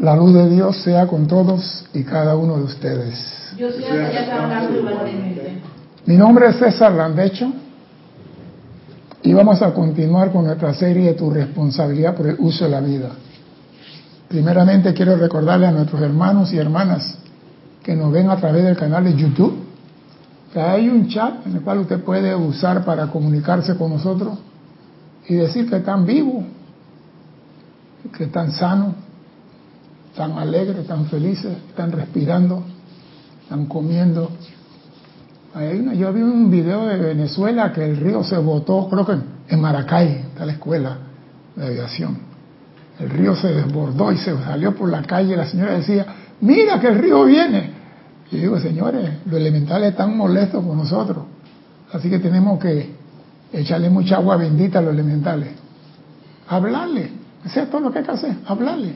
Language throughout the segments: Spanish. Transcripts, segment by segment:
La luz de Dios sea con todos y cada uno de ustedes. Yo soy. Mi nombre es César Landecho y vamos a continuar con nuestra serie de Tu responsabilidad por el uso de la vida. Primeramente quiero recordarle a nuestros hermanos y hermanas que nos ven a través del canal de YouTube que hay un chat en el cual usted puede usar para comunicarse con nosotros y decir que están vivos, que están sanos, están alegres, están felices, están respirando, están comiendo. yo vi un video de Venezuela que el río se botó, creo que en Maracay, está la escuela de aviación. El río se desbordó y se salió por la calle. La señora decía, mira que el río viene. Y digo, señores, los elementales están molestos con nosotros. Así que tenemos que echarle mucha agua bendita a los elementales. Hablarle. Eso es todo lo que hay que hacer. Hablarle.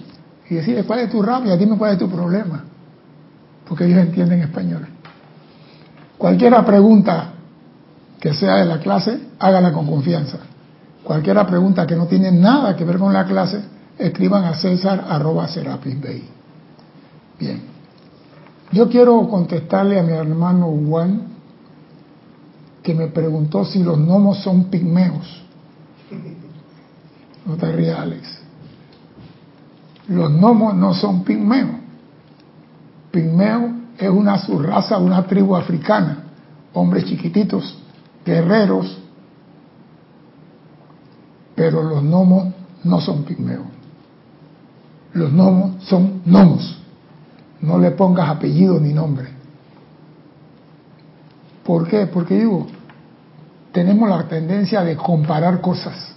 Y decirle cuál es tu rabia, dime cuál es tu problema. Porque ellos entienden español. Cualquier pregunta que sea de la clase, hágala con confianza. Cualquier pregunta que no tiene nada que ver con la clase, escriban a César arroba Bien. Yo quiero contestarle a mi hermano Juan que me preguntó si los gnomos son pigmeos. No te rías, Alex. Los gnomos no son pigmeos. Pigmeo es una subraza, una tribu africana, hombres chiquititos, guerreros, pero los gnomos no son pigmeos. Los gnomos son gnomos no le pongas apellido ni nombre. ¿Por qué? Porque digo, tenemos la tendencia de comparar cosas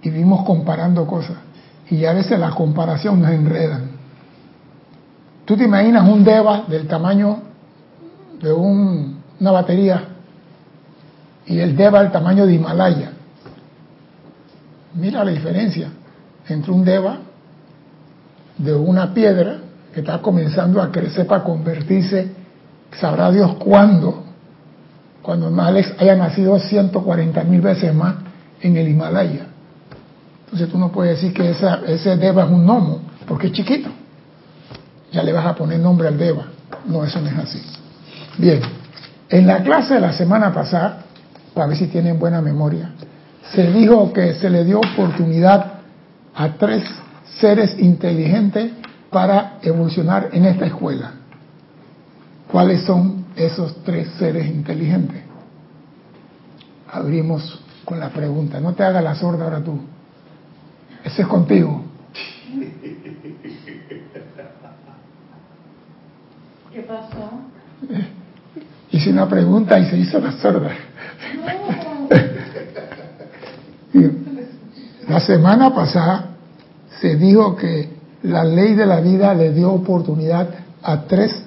y vivimos comparando cosas y a veces la comparación nos enredan. Tú te imaginas un DEVA del tamaño de una batería y el DEVA del tamaño de Himalaya. Mira la diferencia entre un DEVA de una piedra que está comenzando a crecer para convertirse, sabrá Dios cuándo, cuando Males haya nacido 140 mil veces más en el Himalaya. Entonces tú no puedes decir que ese Deva es un gnomo, porque es chiquito. Ya le vas a poner nombre al Deva. No, eso no es así. Bien, en la clase de la semana pasada, para ver si tienen buena memoria, se dijo que se le dio oportunidad a tres seres inteligentes para evolucionar en esta escuela. ¿Cuáles son esos tres seres inteligentes? Abrimos con la pregunta. No te hagas la sorda ahora tú. Ese es contigo. ¿Qué pasó? Hice una pregunta y se hizo la sorda. La semana pasada se dijo que la ley de la vida le dio oportunidad a tres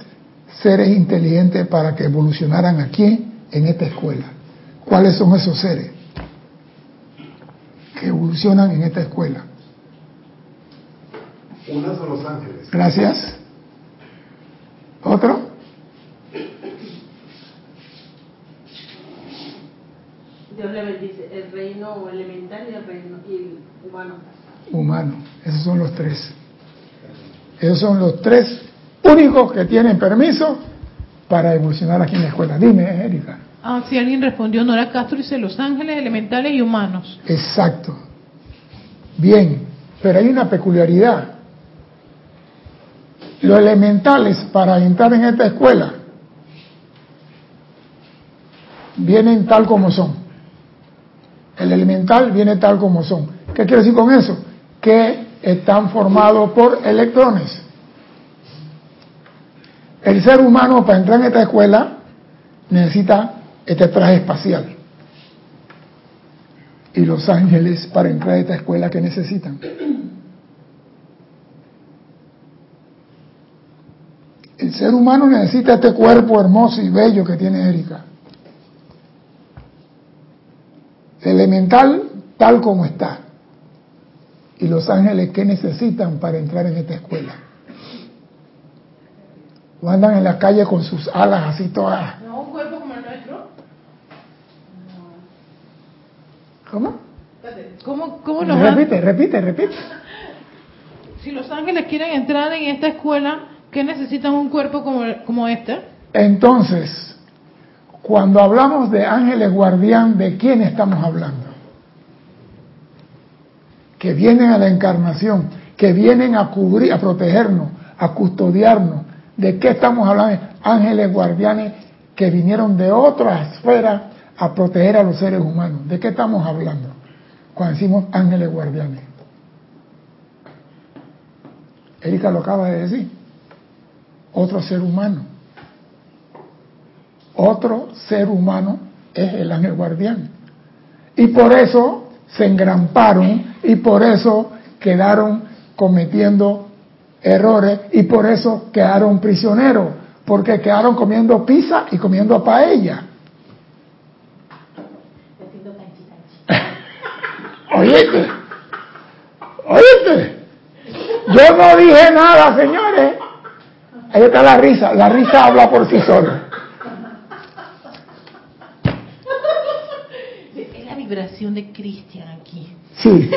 seres inteligentes para que evolucionaran aquí en esta escuela. ¿Cuáles son esos seres que evolucionan en esta escuela? Una son los ángeles. Gracias. ¿Otro? Dios le bendice el reino elemental y el reino humano. Humano, esos son los tres. Esos son los tres únicos que tienen permiso para evolucionar aquí en la escuela. Dime, Erika. Ah, si alguien respondió, Nora Castro dice Los Ángeles, elementales y humanos. Exacto. Bien, pero hay una peculiaridad. Los elementales para entrar en esta escuela vienen tal como son. El elemental viene tal como son. ¿Qué quiero decir con eso? Que están formados por electrones. El ser humano para entrar en esta escuela necesita este traje espacial. Y los ángeles para entrar en esta escuela que necesitan. El ser humano necesita este cuerpo hermoso y bello que tiene Erika. Elemental tal como está y los ángeles qué necesitan para entrar en esta escuela. O andan en la calle con sus alas así todas. No, un cuerpo como el nuestro. ¿Cómo? ¿Cómo, cómo nos Repite, repite, repite. Si los ángeles quieren entrar en esta escuela, ¿qué necesitan un cuerpo como, como este? Entonces, cuando hablamos de ángeles guardián, ¿de quién estamos hablando? Que vienen a la encarnación, que vienen a cubrir, a protegernos, a custodiarnos. ¿De qué estamos hablando? Ángeles guardianes que vinieron de otra esfera a proteger a los seres humanos. ¿De qué estamos hablando? Cuando decimos ángeles guardianes. Erika lo acaba de decir. Otro ser humano. Otro ser humano es el ángel guardián. Y por eso se engramparon y por eso quedaron cometiendo errores y por eso quedaron prisioneros, porque quedaron comiendo pizza y comiendo paella. Oíste, oíste. Yo no dije nada, señores. Ahí está la risa. La risa habla por sí sola. Es la vibración de Cristian aquí. Sí.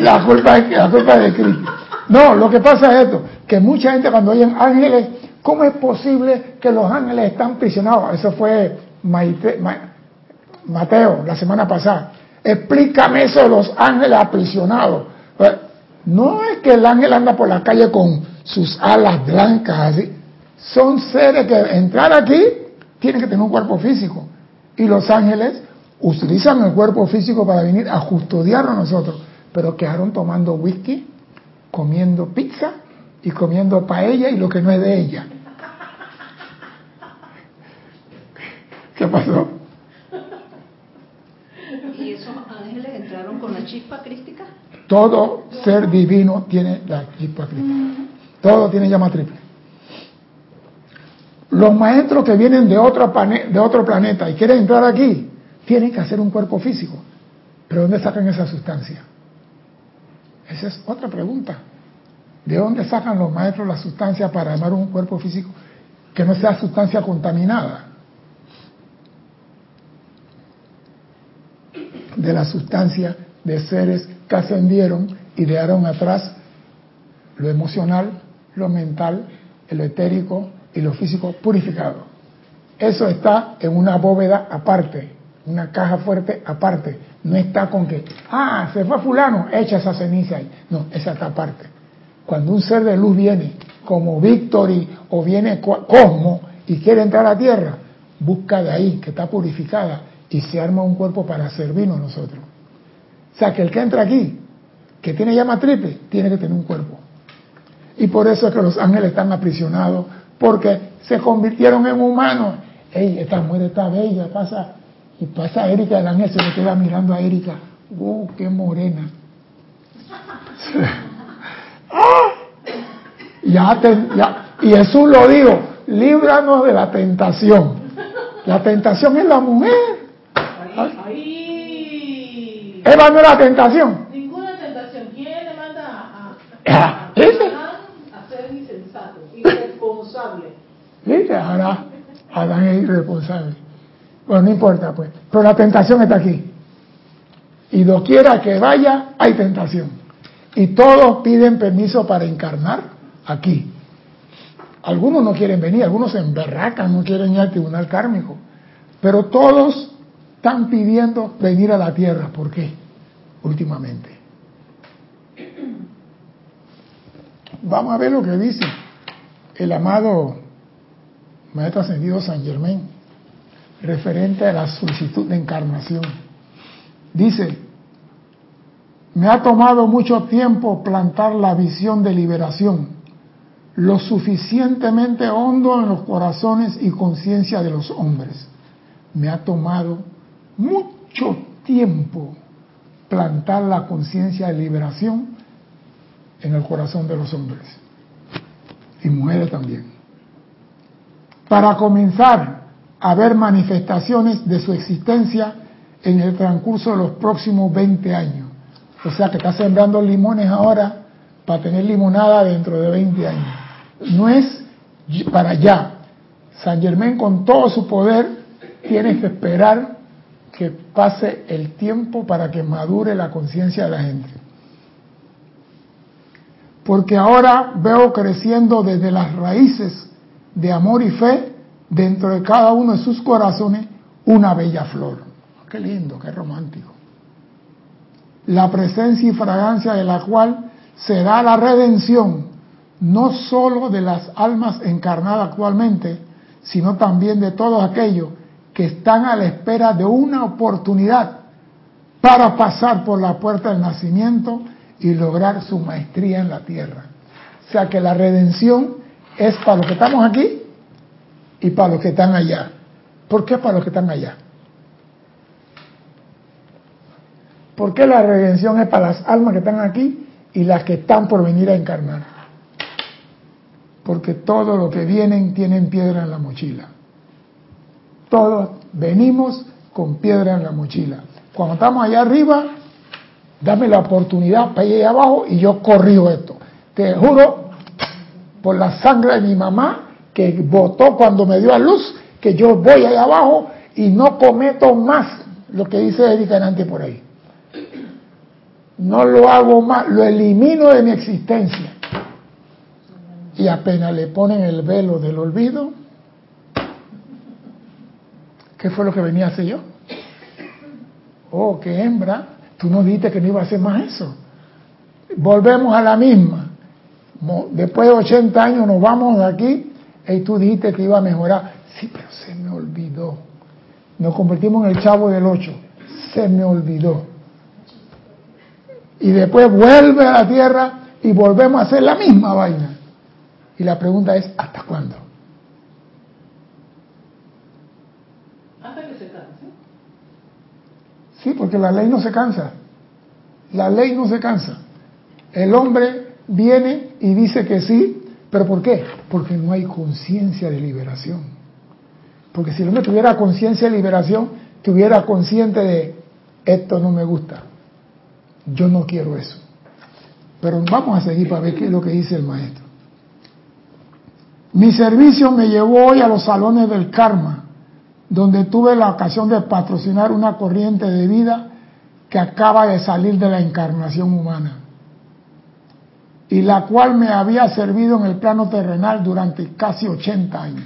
La culpa es, la culpa es de Cristian. No, lo que pasa es esto, que mucha gente cuando oyen ángeles, ¿cómo es posible que los ángeles están prisionados? Eso fue Maite, Ma- Mateo la semana pasada. Explícame eso de los ángeles aprisionados. Pues, No es que el ángel anda por la calle con sus alas blancas así. Son seres que entrar aquí tienen que tener un cuerpo físico. Y los ángeles utilizan el cuerpo físico para venir a custodiarnos a nosotros. Pero quedaron tomando whisky, comiendo pizza y comiendo paella y lo que no es de ella. ¿Qué pasó? ¿Y esos ángeles entraron con la chispa crística? Todo ser divino tiene la chispa triple. Todo tiene llama triple. Los maestros que vienen de otro, de otro planeta y quieren entrar aquí, tienen que hacer un cuerpo físico. ¿Pero dónde sacan esa sustancia? Esa es otra pregunta. ¿De dónde sacan los maestros la sustancia para armar un cuerpo físico que no sea sustancia contaminada? De la sustancia de seres que ascendieron y dejaron atrás lo emocional, lo mental, lo etérico y lo físico purificado. Eso está en una bóveda aparte, una caja fuerte aparte. No está con que, ah, se fue fulano, echa esa ceniza ahí. No, esa está aparte. Cuando un ser de luz viene, como Victory o viene Co- Cosmo y quiere entrar a la Tierra, busca de ahí, que está purificada, y se arma un cuerpo para servirnos nosotros. O sea, que el que entra aquí, que tiene llama triple, tiene que tener un cuerpo. Y por eso es que los ángeles están aprisionados, porque se convirtieron en humanos. Ey, esta mujer está bella, pasa, y pasa Erika, el ángel se le queda mirando a Erika. ¡Uh, qué morena! ¡Ah! Ya, te- ya, y Jesús lo dijo, líbranos de la tentación. La tentación es la mujer. Ahí. Eva no es la tentación. Ninguna tentación. ¿Quién le manda a, Ah, a, ¿ese? Adán a ser insensato, irresponsable? Ahora Adán es irresponsable. Bueno, no importa, pues. Pero la tentación está aquí. Y doquiera que vaya, hay tentación. Y todos piden permiso para encarnar aquí. Algunos no quieren venir, algunos se emberracan, no quieren ir al tribunal kármico. Pero todos están pidiendo venir a la tierra. ¿Por qué? Últimamente. Vamos a ver lo que dice el amado Maestro Ascendido San Germain, referente a la solicitud de encarnación. Dice, me ha tomado mucho tiempo plantar la visión de liberación, lo suficientemente hondo en los corazones y conciencia de los hombres. Me ha tomado mucho tiempo plantar la conciencia de liberación en el corazón de los hombres y mujeres también. Para comenzar a ver manifestaciones de su existencia en el transcurso de los próximos 20 años. O sea que está sembrando limones ahora para tener limonada dentro de 20 años. No es para allá. San Germán con todo su poder tiene que esperar que pase el tiempo para que madure la conciencia de la gente. Porque ahora veo creciendo desde las raíces de amor y fe dentro de cada uno de sus corazones una bella flor. Qué lindo, qué romántico. La presencia y fragancia de la cual se da la redención, no sólo de las almas encarnadas actualmente, sino también de todos aquellos que están a la espera de una oportunidad para pasar por la puerta del nacimiento y lograr su maestría en la tierra. O sea que la redención es para los que estamos aquí y para los que están allá. ¿Por qué para los que están allá? ¿Por qué la redención es para las almas que están aquí y las que están por venir a encarnar? Porque todo lo que vienen tienen piedra en la mochila. Todos venimos con piedra en la mochila. Cuando estamos allá arriba, dame la oportunidad para ir allá abajo y yo corrijo esto. Te juro, por la sangre de mi mamá, que votó cuando me dio a luz, que yo voy allá abajo y no cometo más lo que dice Erika Nante por ahí. No lo hago más, lo elimino de mi existencia. Y apenas le ponen el velo del olvido, ¿qué fue lo que venía a hacer yo? Oh, qué hembra, tú no dijiste que no iba a hacer más eso. Volvemos a la misma. Después de 80 años nos vamos de aquí y tú dijiste que iba a mejorar. Sí, pero se me olvidó. Nos convertimos en el chavo del 8. Se me olvidó. Y después vuelve a la tierra y volvemos a hacer la misma vaina. Y la pregunta es, ¿hasta cuándo? Hasta que se canse. Sí, porque la ley no se cansa. La ley no se cansa. El hombre viene y dice que sí, pero ¿por qué? Porque no hay conciencia de liberación. Porque si el hombre tuviera conciencia de liberación, tuviera consciente de esto no me gusta. Yo no quiero eso. Pero vamos a seguir para ver qué es lo que dice el maestro. Mi servicio me llevó hoy a los salones del karma, donde tuve la ocasión de patrocinar una corriente de vida que acaba de salir de la encarnación humana y la cual me había servido en el plano terrenal durante casi 80 años.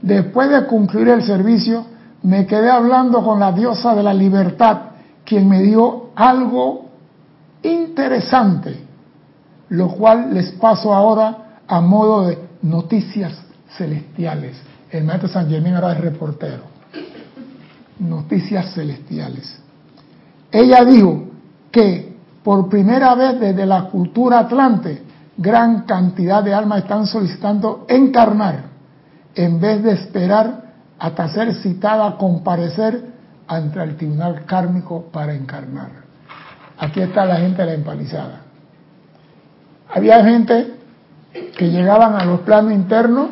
Después de concluir el servicio, me quedé hablando con la diosa de la libertad, quien me dio algo interesante, lo cual les paso ahora a modo de noticias celestiales. El maestro San Germán ahora es reportero. Noticias celestiales. Ella dijo que por primera vez desde la cultura atlante, gran cantidad de almas están solicitando encarnar en vez de esperar hasta ser citada a comparecer ante el tribunal kármico para encarnar. Aquí está la gente de la empalizada. Había gente que llegaban a los planos internos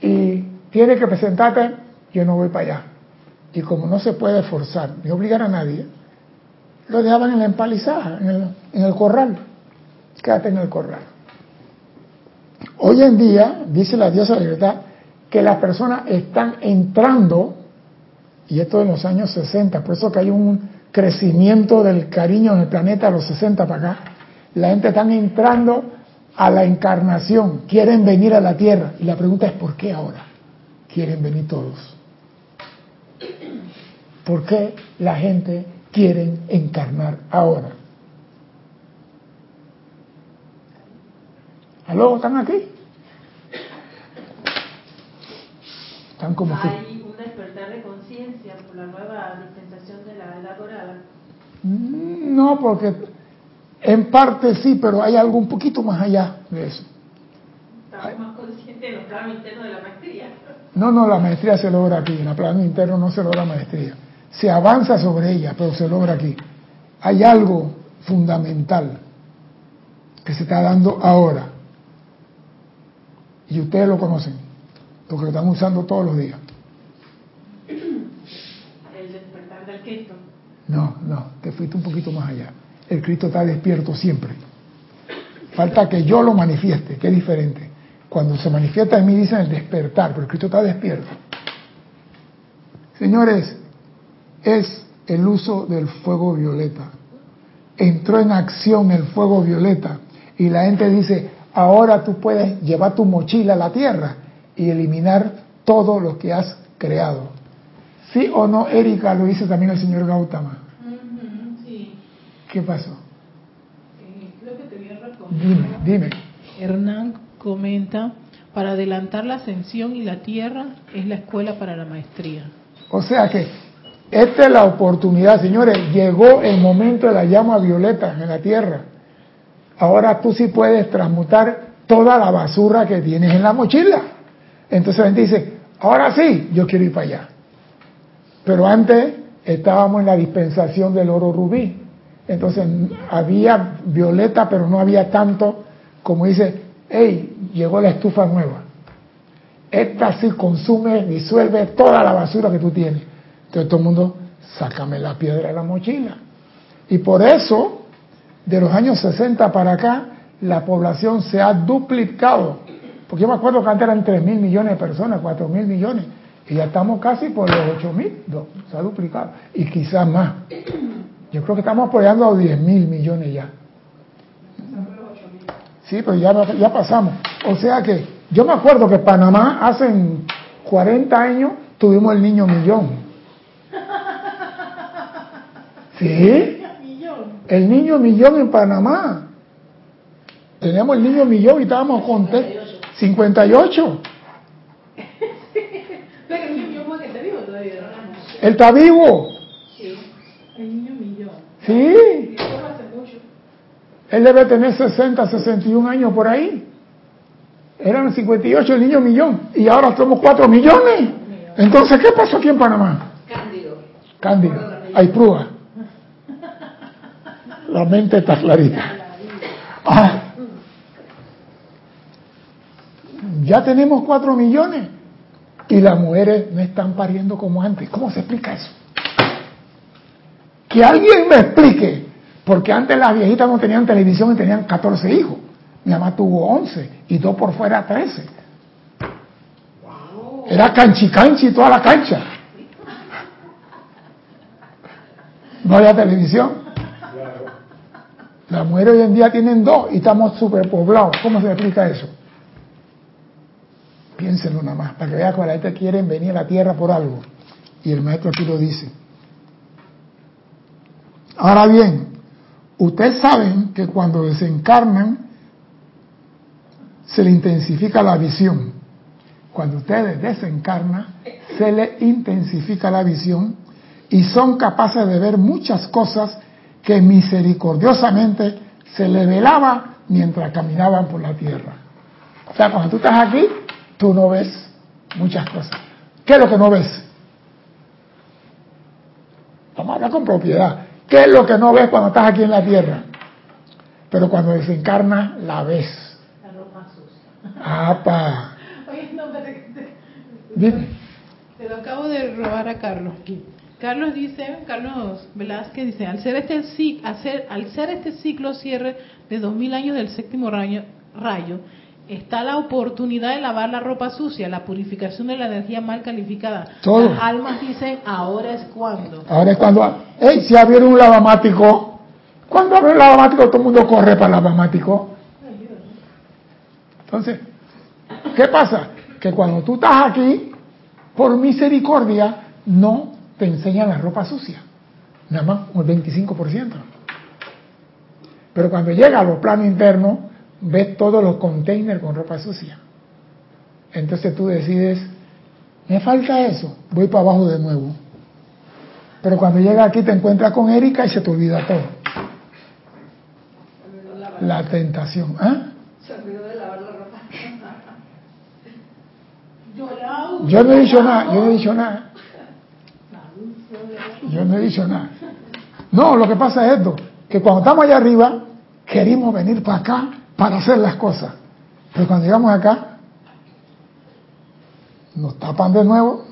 y tiene que presentarte, yo no voy para allá. Y como no se puede forzar ni obligar a nadie, lo dejaban en la empalizada, en el, corral. Quédate en el corral. Hoy en día, dice la diosa libertad, que las personas están entrando, y esto en los años 60, por eso que hay un crecimiento del cariño en el planeta a los 60 para acá, la gente está entrando a la encarnación, quieren venir a la Tierra, y la pregunta es ¿por qué ahora quieren venir todos? ¿Por qué la gente quiere encarnar ahora? ¿Aló? ¿Están aquí? Están como. Hay un despertar de conciencia por la nueva dispensación de la edad dorada. Mm, No, porque en parte sí, pero hay algo un poquito más allá de eso. Estamos más conscientes de los planos internos de la maestría. No, no, la maestría se logra aquí, en el plano interno no se logra maestría. Se avanza sobre ella, pero se logra aquí. Hay algo fundamental que se está dando ahora. Y ustedes lo conocen, porque lo están usando todos los días. El despertar del Cristo. No, no, te fuiste un poquito más allá. El Cristo está despierto siempre. Falta que yo lo manifieste, que es diferente. Cuando se manifiesta en mí dicen el despertar, pero el Cristo está despierto. Señores, es el uso del fuego violeta. entró en acción el fuego violeta y la gente dice, ahora tú puedes llevar tu mochila a la tierra y eliminar todo lo que has creado. ¿Sí o no, Erika? Lo dice también el señor Gautama. ¿Qué pasó? Eh, creo que te voy a responder. Dime, dime. Hernán comenta, para adelantar la ascensión y la tierra es la escuela para la maestría. O sea que esta es la oportunidad, señores. Llegó el momento de la llama violeta en la tierra. Ahora tú sí puedes transmutar toda la basura que tienes en la mochila. Entonces la gente dice, ahora sí, yo quiero ir para allá. Pero antes estábamos en la dispensación del oro rubí. Entonces había violeta, pero no había tanto como dice, hey, llegó la estufa nueva. Esta sí consume, disuelve toda la basura que tú tienes. Entonces todo el mundo, sácame la piedra de la mochila. Y por eso, de los años 60 para acá, la población se ha duplicado. Porque yo me acuerdo que antes eran 3 mil millones de personas, 4 mil millones. Y ya estamos casi por los 8 mil. Se ha duplicado. Y quizás más. Yo creo que estamos apoyando a 10 mil millones ya. Sí, pero ya, ya pasamos. O sea que yo me acuerdo que Panamá hace 40 años tuvimos el niño millón. ¿Sí? El niño millón en Panamá. Teníamos el niño millón y estábamos contentos. 58. Él está vivo. El niño. Sí. Él debe tener 60, 61 años por ahí. Eran 58 el niño millón. Y ahora somos 4 millones. Entonces, ¿qué pasó aquí en Panamá? Cándido. Cándido. Hay prueba. La mente está clarita. Ah. Ya tenemos 4 millones. Y las mujeres no están pariendo como antes. ¿Cómo se explica eso? Que alguien me explique. Porque antes las viejitas no tenían televisión y tenían 14 hijos. Mi mamá tuvo 11 y dos por fuera 13. Era canchi canchi toda la cancha. No había televisión. Las mujeres hoy en día tienen dos y estamos superpoblados. ¿Cómo se explica eso? Piénsenlo nada más, para que vean que la gente quieren venir a la tierra por algo. Y el maestro aquí lo dice. Ahora bien, ustedes saben que cuando desencarnan se le intensifica la visión. Cuando ustedes desencarnan, se le intensifica la visión y son capaces de ver muchas cosas que misericordiosamente se le velaba mientras caminaban por la tierra. O sea, cuando tú estás aquí, tú no ves muchas cosas. ¿Qué es lo que no ves? Vamos a hablar con propiedad. ¿Qué es lo que no ves cuando estás aquí en la tierra? Pero cuando desencarnas, la ves. La ropa sucia. ¡Apa! Oye, no, te- Dime. Te lo acabo de robar a Carlos. Carlos dice, Carlos Velázquez dice, al ser este ci- al ser, al ser este ciclo cierre de 2000 años del séptimo rayo, rayo, está la oportunidad de lavar la ropa sucia, la purificación de la energía mal calificada. Todo. Las almas dicen, ahora es cuando. Ahora es cuando, hey, si abrieron un lavamático, cuando abre el lavamático todo el mundo corre para el lavamático. Entonces, ¿qué pasa? Que cuando tú estás aquí, por misericordia, no te enseñan la ropa sucia. Nada más un 25%. Pero cuando llega a los planos internos, ves todos los containers con ropa sucia. Entonces tú decides, me falta eso, voy para abajo de nuevo. Pero cuando llega aquí te encuentras con Erika y se te olvida todo. La tentación. ¿ah? Se olvidó de lavar la ropa. Yo no he dicho nada, yo no he dicho nada. Yo no he dicho nada. No, lo que pasa es esto, que cuando estamos allá arriba, queremos venir para acá para hacer las cosas. Pero cuando llegamos acá, nos tapan de nuevo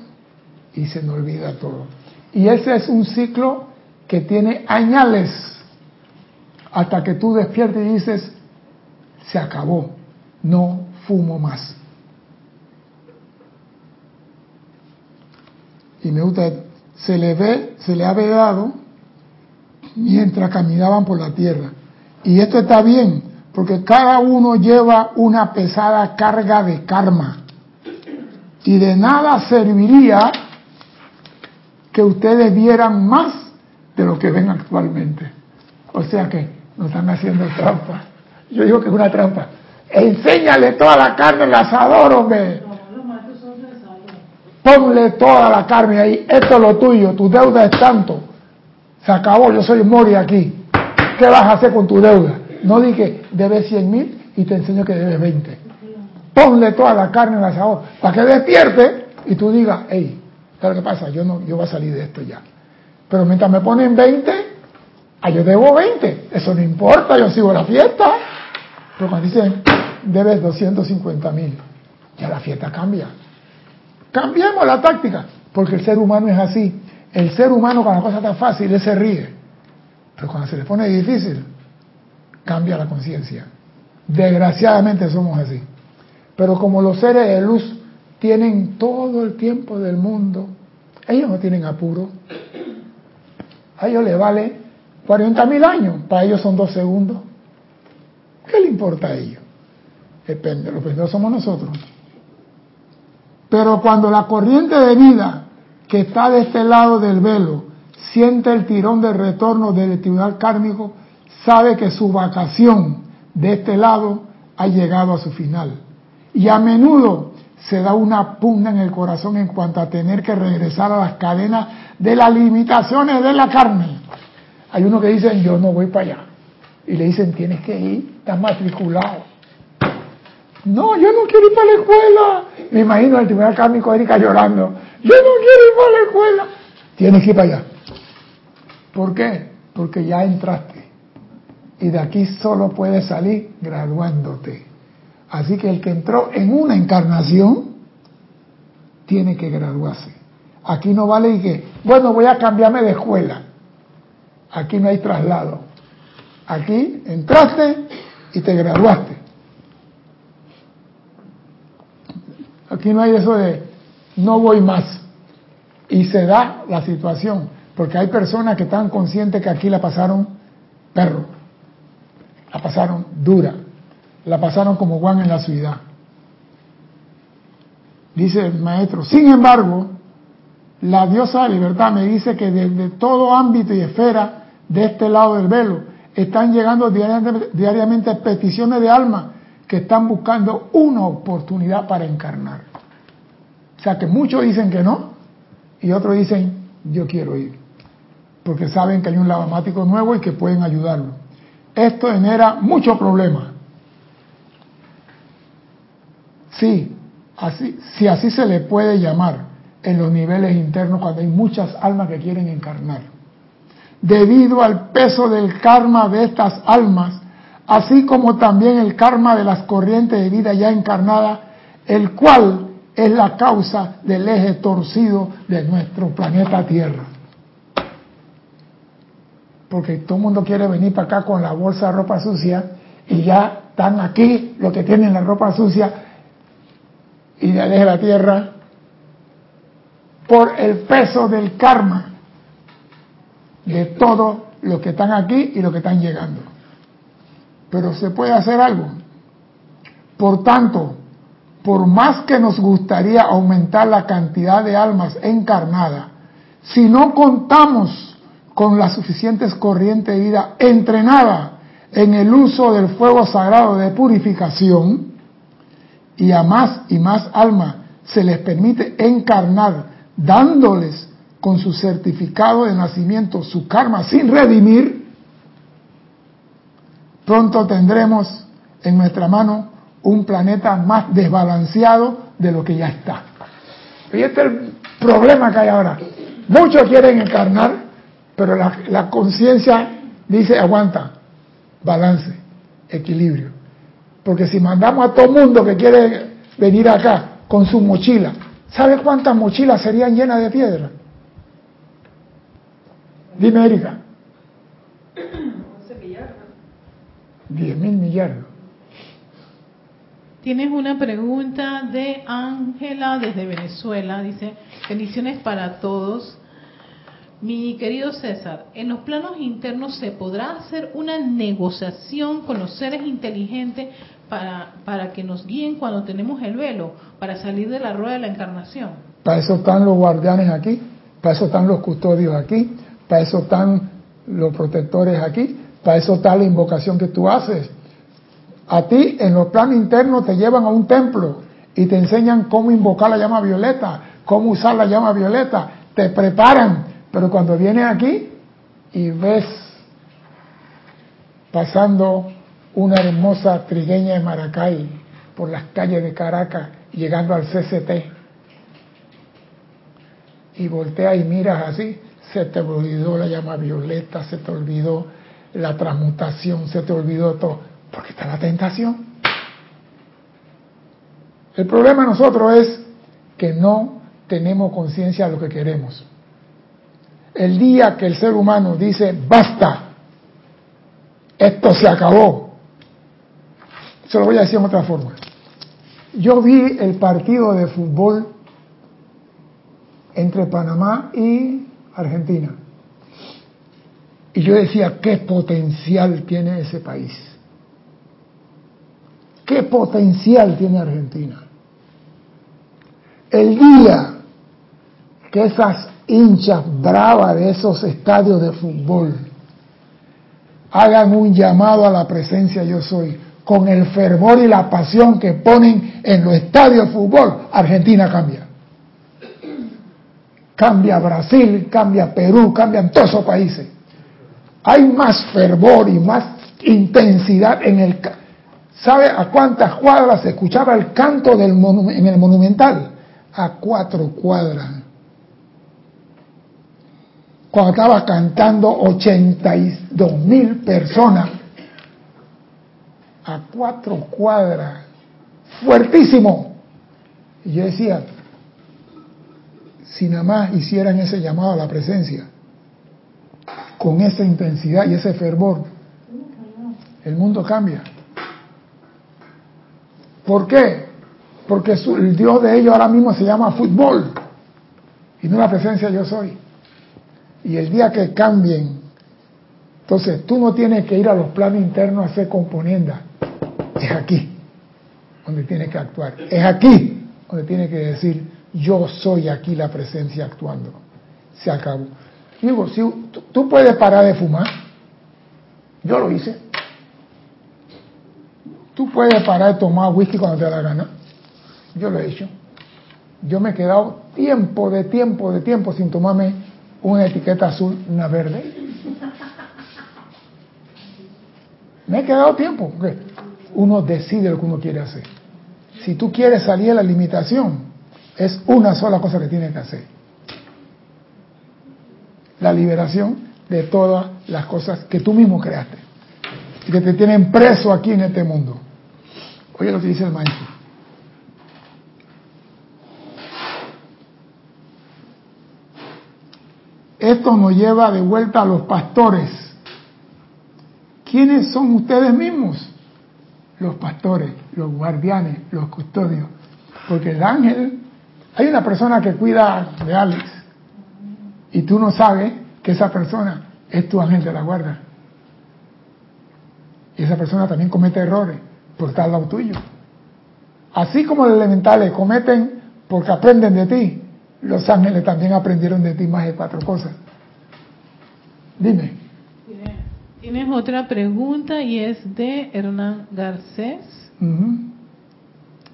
y se nos olvida todo. Y ese es un ciclo que tiene añales hasta que tú despiertes y dices, se acabó, no fumo más. Y me gusta, se le ve, se le ha vedado mientras caminaban por la tierra. Y esto está bien, porque cada uno lleva una pesada carga de karma. Y de nada serviría que ustedes vieran más de lo que ven actualmente. O sea que nos están haciendo trampa. Yo digo que es una trampa. Enséñale toda la carne al asador, hombre. Ponle toda la carne ahí. Esto es lo tuyo. Tu deuda es tanto. Se acabó. Yo soy Mori aquí. ¿Qué vas a hacer con tu deuda? No dije, debes 100 mil y te enseño que debes 20. Ponle toda la carne al asador para que despierte y tú digas, hey, ¿sabes qué pasa? Yo, no, yo voy a salir de esto ya. Pero mientras me ponen 20, ah, yo debo 20. Eso no importa, yo sigo la fiesta. Pero cuando dicen, debes 250 mil, ya la fiesta cambia. Cambiemos la táctica, porque el ser humano es así. El ser humano cuando la cosa está fácil, él se ríe. Pero cuando se le pone difícil, cambia la conciencia. Desgraciadamente somos así. Pero como los seres de luz tienen todo el tiempo del mundo, ellos no tienen apuro. A ellos les vale 40 mil años, para ellos son dos segundos. ¿Qué le importa a ellos? Depende, los primeros somos nosotros. Pero cuando la corriente de vida que está de este lado del velo siente el tirón del retorno del tribunal kármico, sabe que su vacación de este lado ha llegado a su final. Y a menudo se da una pugna en el corazón en cuanto a tener que regresar a las cadenas de las limitaciones de la carne. Hay uno que dicen, yo no voy para allá. Y le dicen, tienes que ir, estás matriculado. No, yo no quiero ir para la escuela. Me imagino al tribunal kármico Erika llorando. Yo no quiero ir para la escuela. Tienes que ir para allá. ¿Por qué? Porque ya entraste. Y de aquí solo puedes salir graduándote. Así que el que entró en una encarnación tiene que graduarse. Aquí no vale y que, bueno, voy a cambiarme de escuela. Aquí no hay traslado. Aquí entraste y te graduaste. Aquí no hay eso de no voy más. Y se da la situación, porque hay personas que están conscientes que aquí la pasaron perro, la pasaron dura, la pasaron como Juan en la ciudad. Dice el maestro, sin embargo, la diosa de libertad me dice que desde todo ámbito y esfera de este lado del velo están llegando diariamente, peticiones de alma que están buscando una oportunidad para encarnar. O sea que muchos dicen que no y otros dicen yo quiero ir, porque saben que hay un lavamático nuevo y que pueden ayudarlo. Esto genera muchos problemas. Sí, así, si así se le puede llamar en los niveles internos cuando hay muchas almas que quieren encarnar. Debido al peso del karma de estas almas, así como también el karma de las corrientes de vida ya encarnadas, el cual es la causa del eje torcido de nuestro planeta Tierra. Porque todo el mundo quiere venir para acá con la bolsa de ropa sucia y ya están aquí los que tienen la ropa sucia y eje de la Tierra por el peso del karma de todos los que están aquí y los que están llegando. Pero se puede hacer algo. Por tanto, por más que nos gustaría aumentar la cantidad de almas encarnadas, si no contamos con las suficientes corrientes de vida entrenadas en el uso del fuego sagrado de purificación, y a más y más almas se les permite encarnar dándoles con su certificado de nacimiento su karma sin redimir, pronto tendremos en nuestra mano un planeta más desbalanceado de lo que ya está. Y este es el problema que hay ahora. Muchos quieren encarnar, pero la, conciencia dice, aguanta, balance, equilibrio. Porque si mandamos a todo mundo que quiere venir acá con su mochila, ¿sabe cuántas mochilas serían llenas de piedra? Dime, Erika. 10 mil millardos. Tienes una pregunta de Ángela desde Venezuela. Dice, bendiciones para todos. Mi querido César, en los planos internos se podrá hacer una negociación con los seres inteligentes para, para que nos guíen cuando tenemos el velo, para salir de la rueda de la encarnación. Para eso están los guardianes aquí, para eso están los custodios aquí, para eso están los protectores aquí, para eso está la invocación que tú haces. A ti en los planos internos te llevan a un templo y te enseñan cómo invocar la llama violeta, cómo usar la llama violeta, te preparan pero cuando vienes aquí y ves pasando una hermosa trigueña de Maracay por las calles de Caracas, llegando al CCT, y volteas y miras así, se te olvidó la llama violeta, se te olvidó la transmutación, se te olvidó todo, porque está la tentación. El problema nosotros es que no tenemos conciencia de lo que queremos el día que el ser humano dice, basta, esto se acabó. Se lo voy a decir de otra forma. Yo vi el partido de fútbol entre Panamá y Argentina. Y yo decía, ¿qué potencial tiene ese país? ¿Qué potencial tiene Argentina? El día que esas hinchas bravas de esos estadios de fútbol hagan un llamado a la presencia yo soy, con el fervor y la pasión que ponen en los estadios de fútbol, Argentina cambia. Cambia Brasil, cambia Perú, cambian todos esos países. Hay más fervor y más intensidad en el... ¿Sabe a cuántas cuadras se escuchaba el canto del en el monumental? A cuatro cuadras cuando estaba cantando 82 mil personas a cuatro cuadras, fuertísimo. Y yo decía, si nada más hicieran ese llamado a la presencia, con esa intensidad y ese fervor, el mundo cambia. ¿Por qué? Porque el Dios de ellos ahora mismo se llama fútbol y no la presencia yo soy. Y el día que cambien, entonces tú no tienes que ir a los planos internos a hacer componenda. Es aquí donde tienes que actuar. Es aquí donde tienes que decir, yo soy aquí la presencia actuando. Se acabó. Digo, si tú puedes parar de fumar, yo lo hice. Tú puedes parar de tomar whisky cuando te da la gana. Yo lo he hecho. Yo me he quedado tiempo de tiempo de tiempo sin tomarme una etiqueta azul, una verde. Me he quedado tiempo, porque uno decide lo que uno quiere hacer. Si tú quieres salir de la limitación, es una sola cosa que tienes que hacer. La liberación de todas las cosas que tú mismo creaste y que te tienen preso aquí en este mundo. Oye lo que dice el maestro. Esto nos lleva de vuelta a los pastores. ¿Quiénes son ustedes mismos? Los pastores, los guardianes, los custodios. Porque el ángel, hay una persona que cuida de Alex y tú no sabes que esa persona es tu ángel de la guarda. Y esa persona también comete errores por estar al lado tuyo. Así como los elementales cometen porque aprenden de ti, los ángeles también aprendieron de ti más de cuatro cosas. Dime. Tienes otra pregunta y es de Hernán Garcés.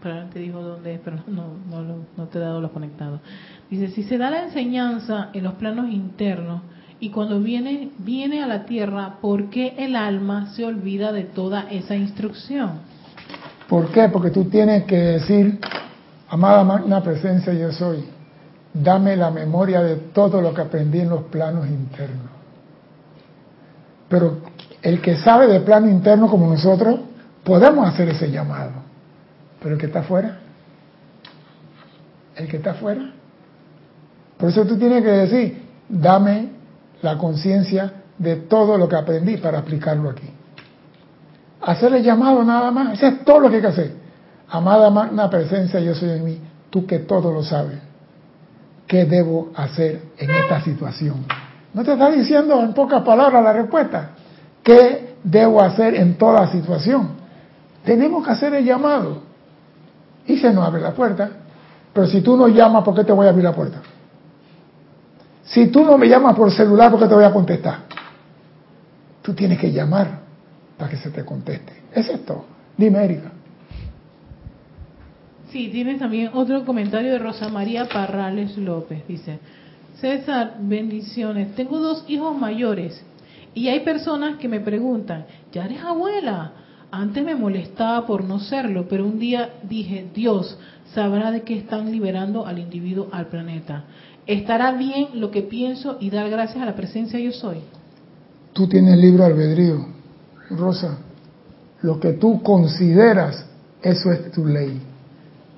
Pero te dijo dónde es, pero no, no, no te he dado los conectados. Dice, si se da la enseñanza en los planos internos y cuando viene, viene a la tierra, ¿por qué el alma se olvida de toda esa instrucción? ¿Por qué? Porque tú tienes que decir, amada magna presencia yo soy dame la memoria de todo lo que aprendí en los planos internos. Pero el que sabe de plano interno como nosotros, podemos hacer ese llamado. Pero el que está afuera, el que está afuera. Por eso tú tienes que decir, dame la conciencia de todo lo que aprendí para aplicarlo aquí. Hacer el llamado nada más, eso es todo lo que hay que hacer. Amada magna presencia, yo soy en mí, tú que todo lo sabes. ¿Qué debo hacer en esta situación? No te está diciendo en pocas palabras la respuesta. ¿Qué debo hacer en toda situación? Tenemos que hacer el llamado. Y se nos abre la puerta. Pero si tú no llamas, ¿por qué te voy a abrir la puerta? Si tú no me llamas por celular, ¿por qué te voy a contestar? Tú tienes que llamar para que se te conteste. Es todo. Dime, Erika. Sí, tienes también otro comentario de Rosa María Parrales López. Dice, César, bendiciones. Tengo dos hijos mayores y hay personas que me preguntan, ¿ya eres abuela? Antes me molestaba por no serlo, pero un día dije, Dios sabrá de qué están liberando al individuo, al planeta. ¿Estará bien lo que pienso y dar gracias a la presencia yo soy? Tú tienes libre albedrío, Rosa. Lo que tú consideras, eso es tu ley.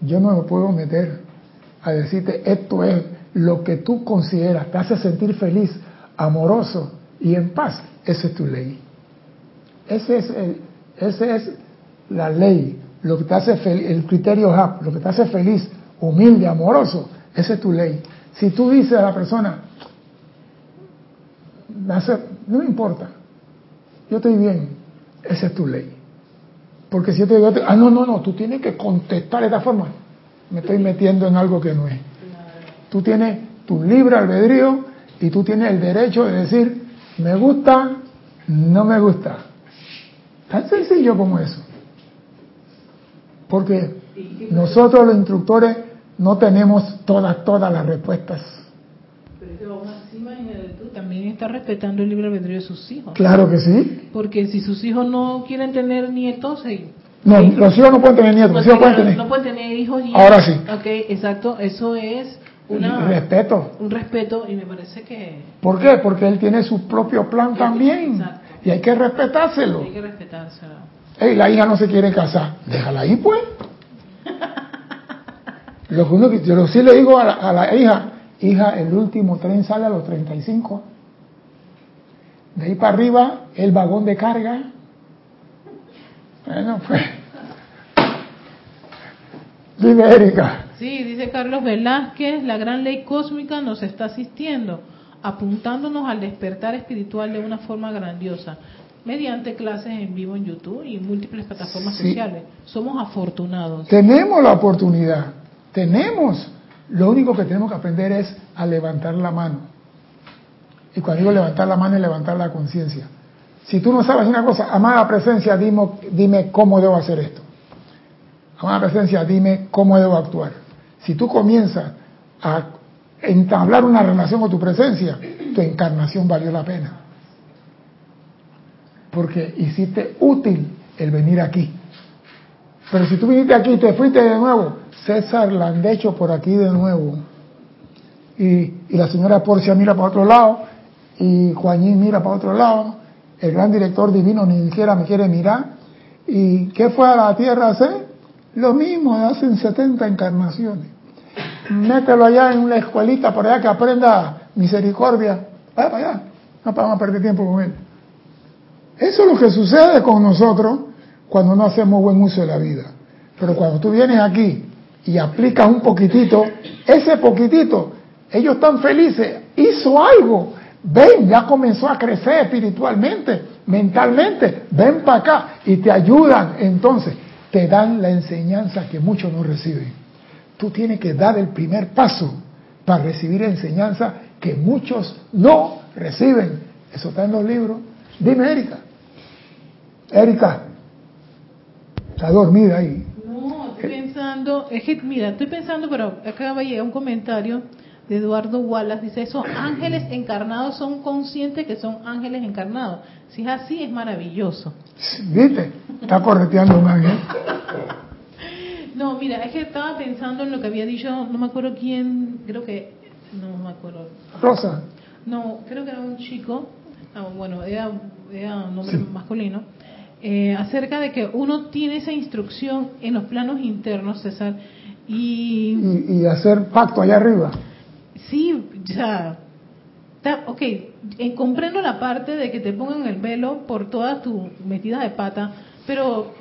Yo no me puedo meter a decirte esto es lo que tú consideras, te hace sentir feliz, amoroso y en paz. Esa es tu ley. Ese es, ese es la ley, lo que te hace feliz, el criterio HAP, lo que te hace feliz, humilde, amoroso, esa es tu ley. Si tú dices a la persona, no me importa, yo estoy bien, esa es tu ley. Porque si yo te digo, ah, no, no, no, tú tienes que contestar de esta forma, me estoy metiendo en algo que no es. Tú tienes tu libre albedrío y tú tienes el derecho de decir, me gusta, no me gusta. Tan sencillo como eso. Porque nosotros los instructores no tenemos todas, todas las respuestas. Está respetando el libre albedrío de sus hijos. Claro que sí. Porque si sus hijos no quieren tener nietos, no, los hijos no pueden tener nietos, los hijos pueden tener. No pueden tener hijos. Y Ahora sí. Ok, exacto. Eso es una, un respeto. Un respeto y me parece que... ¿Por qué? Porque él tiene su propio plan también. Exacto. Y hay que respetárselo. Hay que respetárselo. Hey, la hija no se quiere casar. Déjala ahí, pues. Lo que uno, yo sí le digo a la, a la, hija, hija, el último tren sale a los 35. De ahí para arriba, el vagón de carga. Bueno, pues. Dime, Erika. Sí, dice Carlos Velázquez, la gran ley cósmica nos está asistiendo, apuntándonos al despertar espiritual de una forma grandiosa, mediante clases en vivo en YouTube y múltiples plataformas sociales. Somos afortunados. Tenemos la oportunidad, tenemos. Lo único que tenemos que aprender es a levantar la mano. Y cuando digo levantar la mano es levantar la conciencia. Si tú no sabes una cosa, amada presencia, dime, dime cómo debo hacer esto. Amada presencia, dime cómo debo actuar. Si tú comienzas a entablar una relación con tu presencia, tu encarnación valió la pena. Porque hiciste útil el venir aquí. Pero si tú viniste aquí y te fuiste de nuevo, César la han hecho por aquí de nuevo. Y, la señora Porcia mira para otro lado, y Juanín mira para otro lado, el gran director divino ni siquiera me quiere mirar. ¿Y qué fue a la tierra hacer? Lo mismo de hace 70 encarnaciones mételo allá en una escuelita por allá que aprenda misericordia. Vaya para allá, no vamos a perder tiempo con él. Eso es lo que sucede con nosotros cuando no hacemos buen uso de la vida. Pero cuando tú vienes aquí y aplicas un poquitito, ese poquitito, ellos están felices, hizo algo, ven, ya comenzó a crecer espiritualmente, mentalmente, ven para acá y te ayudan, entonces te dan la enseñanza que muchos no reciben. Tú tienes que dar el primer paso para recibir enseñanza que muchos no reciben. Eso está en los libros. Dime, Erika. Erika, está dormida ahí. No, estoy pensando, es que, mira, estoy pensando, pero acaba de llegar un comentario de Eduardo Wallace, dice, esos ángeles encarnados son conscientes que son ángeles encarnados. Si es así, es maravilloso. ¿Viste? Está correteando un ángel. No, mira, es que estaba pensando en lo que había dicho, no me acuerdo quién, creo que, no me acuerdo. Rosa. No, creo que era un chico, ah, bueno, era, un nombre masculino, eh, acerca de que uno tiene esa instrucción en los planos internos, César, y... Y, hacer pacto allá arriba. Sí, ya. ok, eh, comprendo la parte de que te pongan el velo por todas tus metidas de pata, pero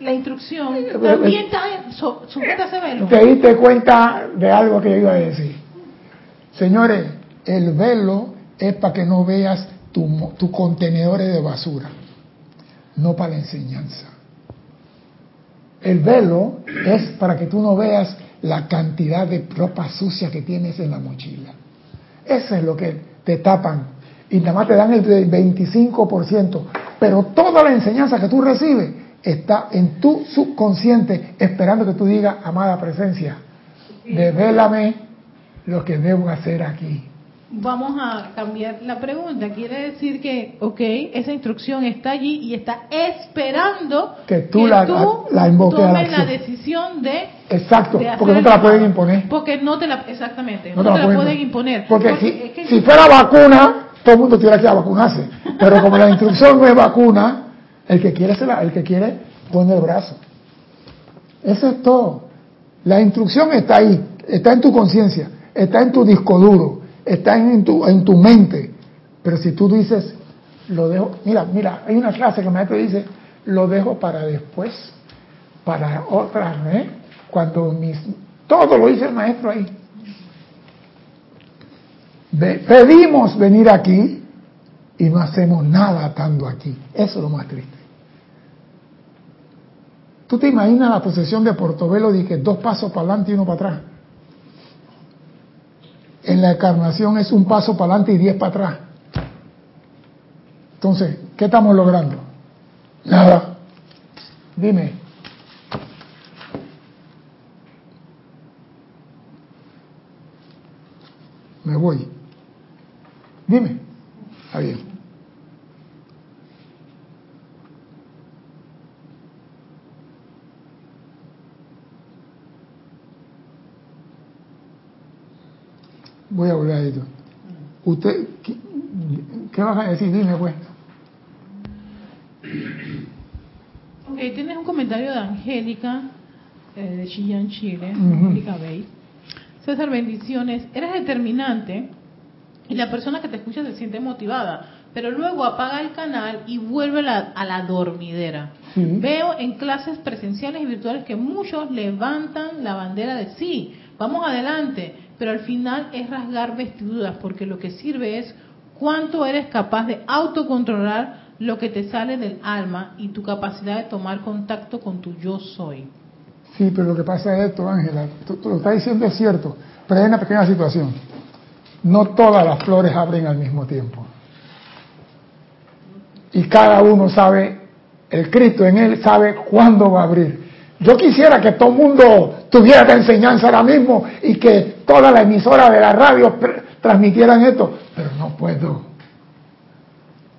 la instrucción también está sujeta a ese velo. Te diste cuenta de algo que yo iba a decir. Señores, el velo es para que no veas tus tu contenedores de basura, no para la enseñanza. El velo es para que tú no veas la cantidad de ropa sucia que tienes en la mochila. Eso es lo que te tapan. Y nada más te dan el 25%. Pero toda la enseñanza que tú recibes está en tu subconsciente esperando que tú digas, amada presencia, devélame lo que debo hacer aquí vamos a cambiar la pregunta. Quiere decir que, ok, esa instrucción está allí y está esperando que tú, la, la, invoques tomes la, decisión de exacto porque no te la pueden imponer. Porque no te la exactamente no, te, la, pueden imponer. porque, si, si, fuera vacuna todo el mundo tuviera que vacunarse. Pero como la instrucción no es vacuna el que quiere se la, el que quiere pone el brazo. Eso es todo. La instrucción está ahí está en tu conciencia está en tu disco duro está en tu, en tu mente. Pero si tú dices, lo dejo, mira, mira, hay una clase que el maestro dice, lo dejo para después, para otra ¿eh? cuando mis, todo lo dice el maestro ahí. pedimos venir aquí y no hacemos nada estando aquí. Eso es lo más triste. ¿Tú te imaginas la posesión de Portobelo de que dos pasos para adelante y uno para atrás? En la encarnación es un paso para adelante y diez para atrás. Entonces, ¿qué estamos logrando? Nada. Dime. Me voy. Dime. Está bien. Voy a volver a esto. ¿Usted qué, vas a decir? Dime, pues. Ok, tienes un comentario de Angélica, eh, de Chillán, Chile, Angélica Bay. César, bendiciones. Eres determinante y la persona que te escucha se siente motivada, pero luego apaga el canal y vuelve a la dormidera. Veo en clases presenciales y virtuales que muchos levantan la bandera de sí, vamos adelante, pero al final es rasgar vestiduras, porque lo que sirve es cuánto eres capaz de autocontrolar lo que te sale del alma y tu capacidad de tomar contacto con tu yo soy. Sí, pero lo que pasa es esto, Ángela, lo estás diciendo es cierto, pero hay una pequeña situación. No todas las flores abren al mismo tiempo. Y cada uno sabe, el Cristo en él sabe cuándo va a abrir. Yo quisiera que todo el mundo tuviera esta enseñanza ahora mismo y que toda la emisora de la radio transmitieran esto, pero no puedo.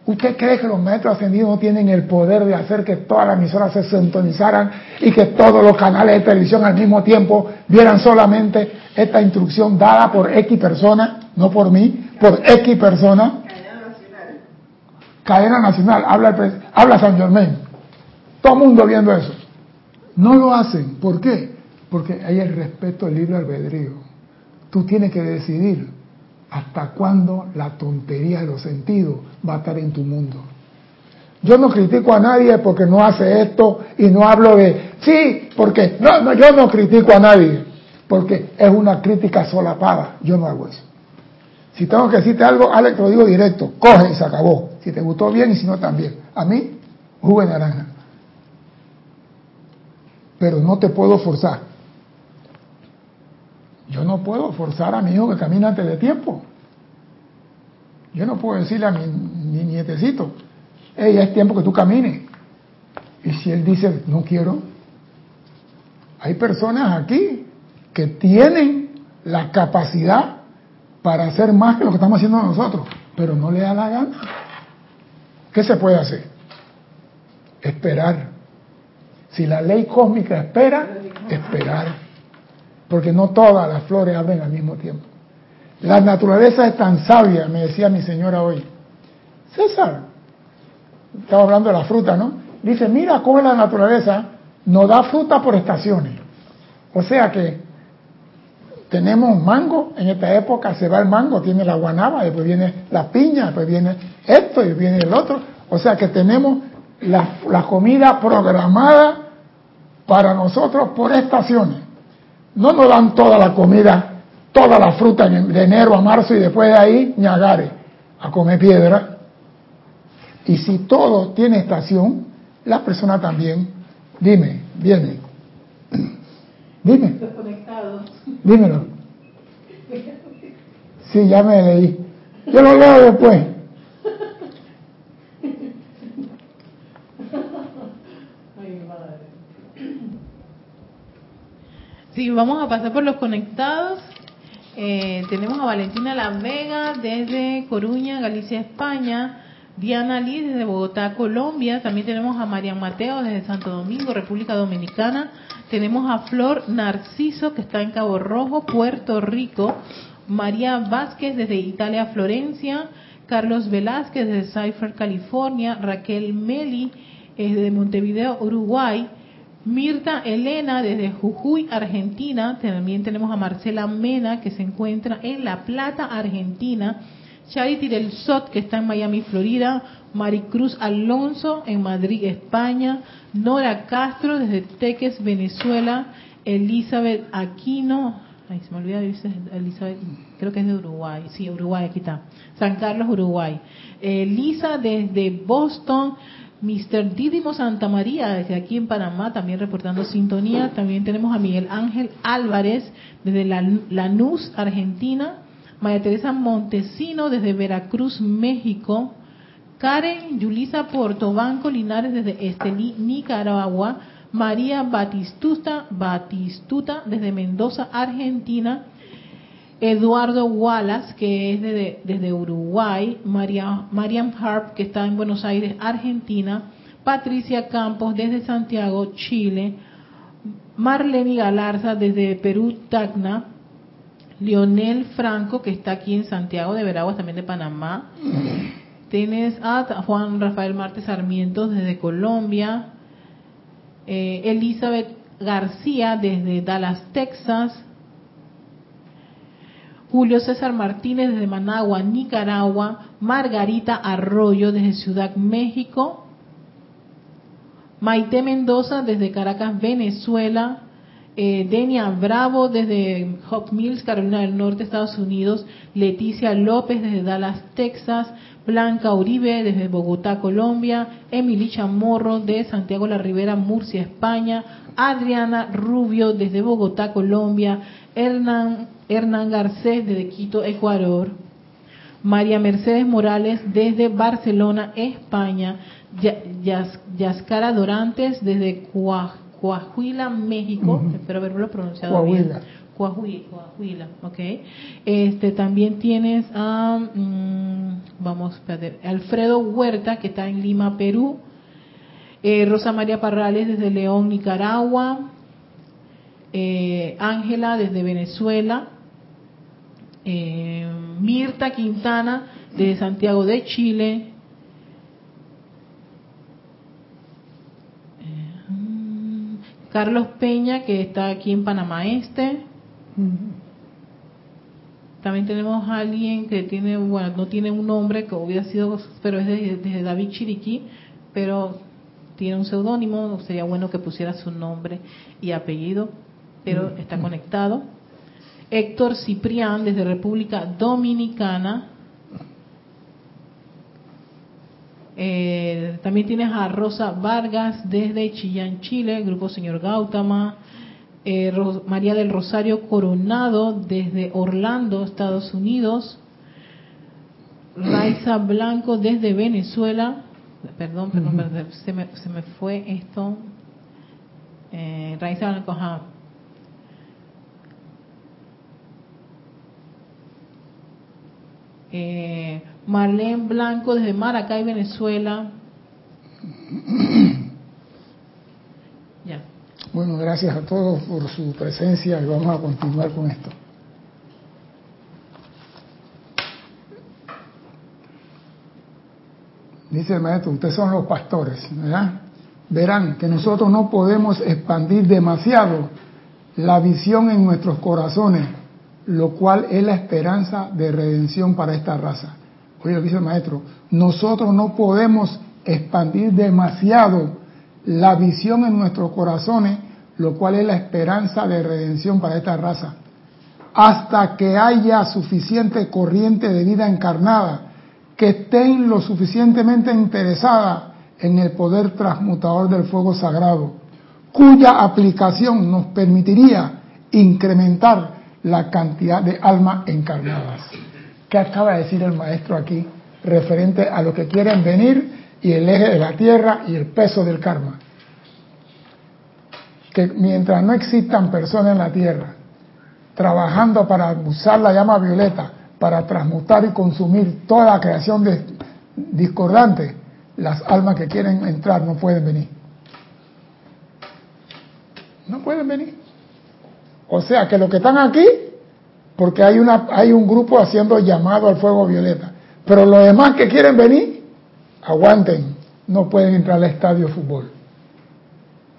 ¿Usted cree que los maestros ascendidos no tienen el poder de hacer que todas las emisoras se sintonizaran y que todos los canales de televisión al mismo tiempo vieran solamente esta instrucción dada por X persona, no por mí, por X persona? Cadena nacional. Cadena nacional, habla, habla San Germán. Todo el mundo viendo eso. No lo hacen. ¿Por qué? Porque hay el respeto al libre albedrío. Tú tienes que decidir hasta cuándo la tontería de los sentidos va a estar en tu mundo. Yo no critico a nadie porque no hace esto y no hablo de, sí, porque no, no, yo no critico a nadie, porque es una crítica solapada. Yo no hago eso. Si tengo que decirte algo, Alex, te lo digo directo, coge y se acabó. Si te gustó bien y si no también. A mí, jugo de naranja pero no te puedo forzar. Yo no puedo forzar a mi hijo que camine antes de tiempo. Yo no puedo decirle a mi, nietecito, hey, es tiempo que tú camines. Y si él dice, no quiero, hay personas aquí que tienen la capacidad para hacer más que lo que estamos haciendo nosotros, pero no le da la gana. ¿Qué se puede hacer? Esperar si la ley cósmica espera, esperar. Porque no todas las flores abren al mismo tiempo. La naturaleza es tan sabia, me decía mi señora hoy. César, estaba hablando de la fruta, ¿no? Dice, mira cómo la naturaleza nos da fruta por estaciones. O sea que tenemos mango, en esta época se va el mango, tiene la guanaba, después viene la piña, después viene esto y viene el otro. O sea que tenemos la, comida programada para nosotros por estaciones. No nos dan toda la comida, toda la fruta de enero a marzo y después de ahí ñagare. a comer piedra. Y si todo tiene estación, la persona también, dime, viene. Dime. Dímelo. Sí, ya me leí. Yo lo leo después. Ay, madre. Sí, vamos a pasar por los conectados. Eh, tenemos a Valentina La Vega desde Coruña, Galicia, España. Diana Lee desde Bogotá, Colombia. También tenemos a Marian Mateo desde Santo Domingo, República Dominicana. Tenemos a Flor Narciso que está en Cabo Rojo, Puerto Rico. María Vázquez desde Italia, Florencia. Carlos Velázquez desde Cypher, California. Raquel Meli desde Montevideo, Uruguay. Mirta Elena desde Jujuy, Argentina. También tenemos a Marcela Mena que se encuentra en La Plata, Argentina. Charity del Sot, que está en Miami, Florida, Maricruz Alonso en Madrid, España, Nora Castro desde Teques, Venezuela, Elizabeth Aquino, ay, se me olvida, Elizabeth, creo que es de Uruguay, sí, Uruguay, aquí está, San Carlos, Uruguay, Elisa desde Boston, Mr. Didimo Santa María, desde aquí en Panamá, también reportando sintonía. También tenemos a Miguel Ángel Álvarez, desde Lanús, Argentina. María Teresa Montesino desde Veracruz, México. Karen Yulisa Portobanco Linares desde Estelí, Nicaragua. María Batistuta, Batistuta desde Mendoza, Argentina. Eduardo Wallace, que es desde, desde Uruguay. María, Mariam Harp, que está en Buenos Aires, Argentina. Patricia Campos desde Santiago, Chile. Marlene Galarza desde Perú, Tacna. Lionel Franco, que está aquí en Santiago de Veraguas, también de Panamá. Tienes a Juan Rafael Martes Sarmiento desde Colombia. Eh, Elizabeth García desde Dallas, Texas. Julio César Martínez desde Managua, Nicaragua. Margarita Arroyo desde Ciudad México. Maite Mendoza desde Caracas, Venezuela eh, Denia Bravo desde Hop Mills, Carolina del Norte, Estados Unidos, Leticia López desde Dallas, Texas, Blanca Uribe desde Bogotá, Colombia, Emily Chamorro de Santiago la Ribera, Murcia, España, Adriana Rubio desde Bogotá, Colombia, Hernán, Hernán Garcés desde Quito, Ecuador, María Mercedes Morales desde Barcelona, España, Yascara Dorantes desde Coahuila, México, espero haberlo pronunciado bien. Coahuila, Coahuila, ok. Este, también tienes a, mm, vamos, espérate, Alfredo Huerta, que está en Lima, Perú. Eh, Rosa María Parrales desde León, Nicaragua. Eh, Ángela desde Venezuela. Eh, Mirta Quintana desde Santiago de Chile. Carlos Peña, que está aquí en Panamá Este. También tenemos a alguien que tiene, bueno, no tiene un nombre, que hubiera sido, pero es desde David Chiriquí, pero tiene un seudónimo, sería bueno que pusiera su nombre y apellido, pero está conectado. Héctor Ciprián, desde República Dominicana. Eh, también tienes a Rosa Vargas desde Chillán, Chile, Grupo Señor Gautama. Eh, María del Rosario Coronado desde Orlando, Estados Unidos. Raiza Blanco desde Venezuela. Perdón, perdón, se, me, se, me, fue esto. Eh, Raiza Blanco, ajá. Eh, Marlene Blanco desde Maracay, Venezuela. ya. Bueno, gracias a todos por su presencia y vamos a continuar con esto. Dice el maestro, ustedes son los pastores, ¿verdad? Verán que nosotros no podemos expandir demasiado la visión en nuestros corazones, lo cual es la esperanza de redención para esta raza. Oye, lo dice el maestro, nosotros no podemos expandir demasiado la visión en nuestros corazones, lo cual es la esperanza de redención para esta raza, hasta que haya suficiente corriente de vida encarnada que estén lo suficientemente interesadas en el poder transmutador del fuego sagrado, cuya aplicación nos permitiría incrementar la cantidad de almas encarnadas. ¿Qué acaba de decir el maestro aquí referente a lo que quieren venir y el eje de la tierra y el peso del karma? Que mientras no existan personas en la tierra trabajando para usar la llama violeta, para transmutar y consumir toda la creación de, discordante, las almas que quieren entrar no pueden venir. No pueden venir. O sea que los que están aquí, porque hay, una, hay un grupo haciendo llamado al fuego violeta, pero los demás que quieren venir, aguanten, no pueden entrar al estadio de fútbol.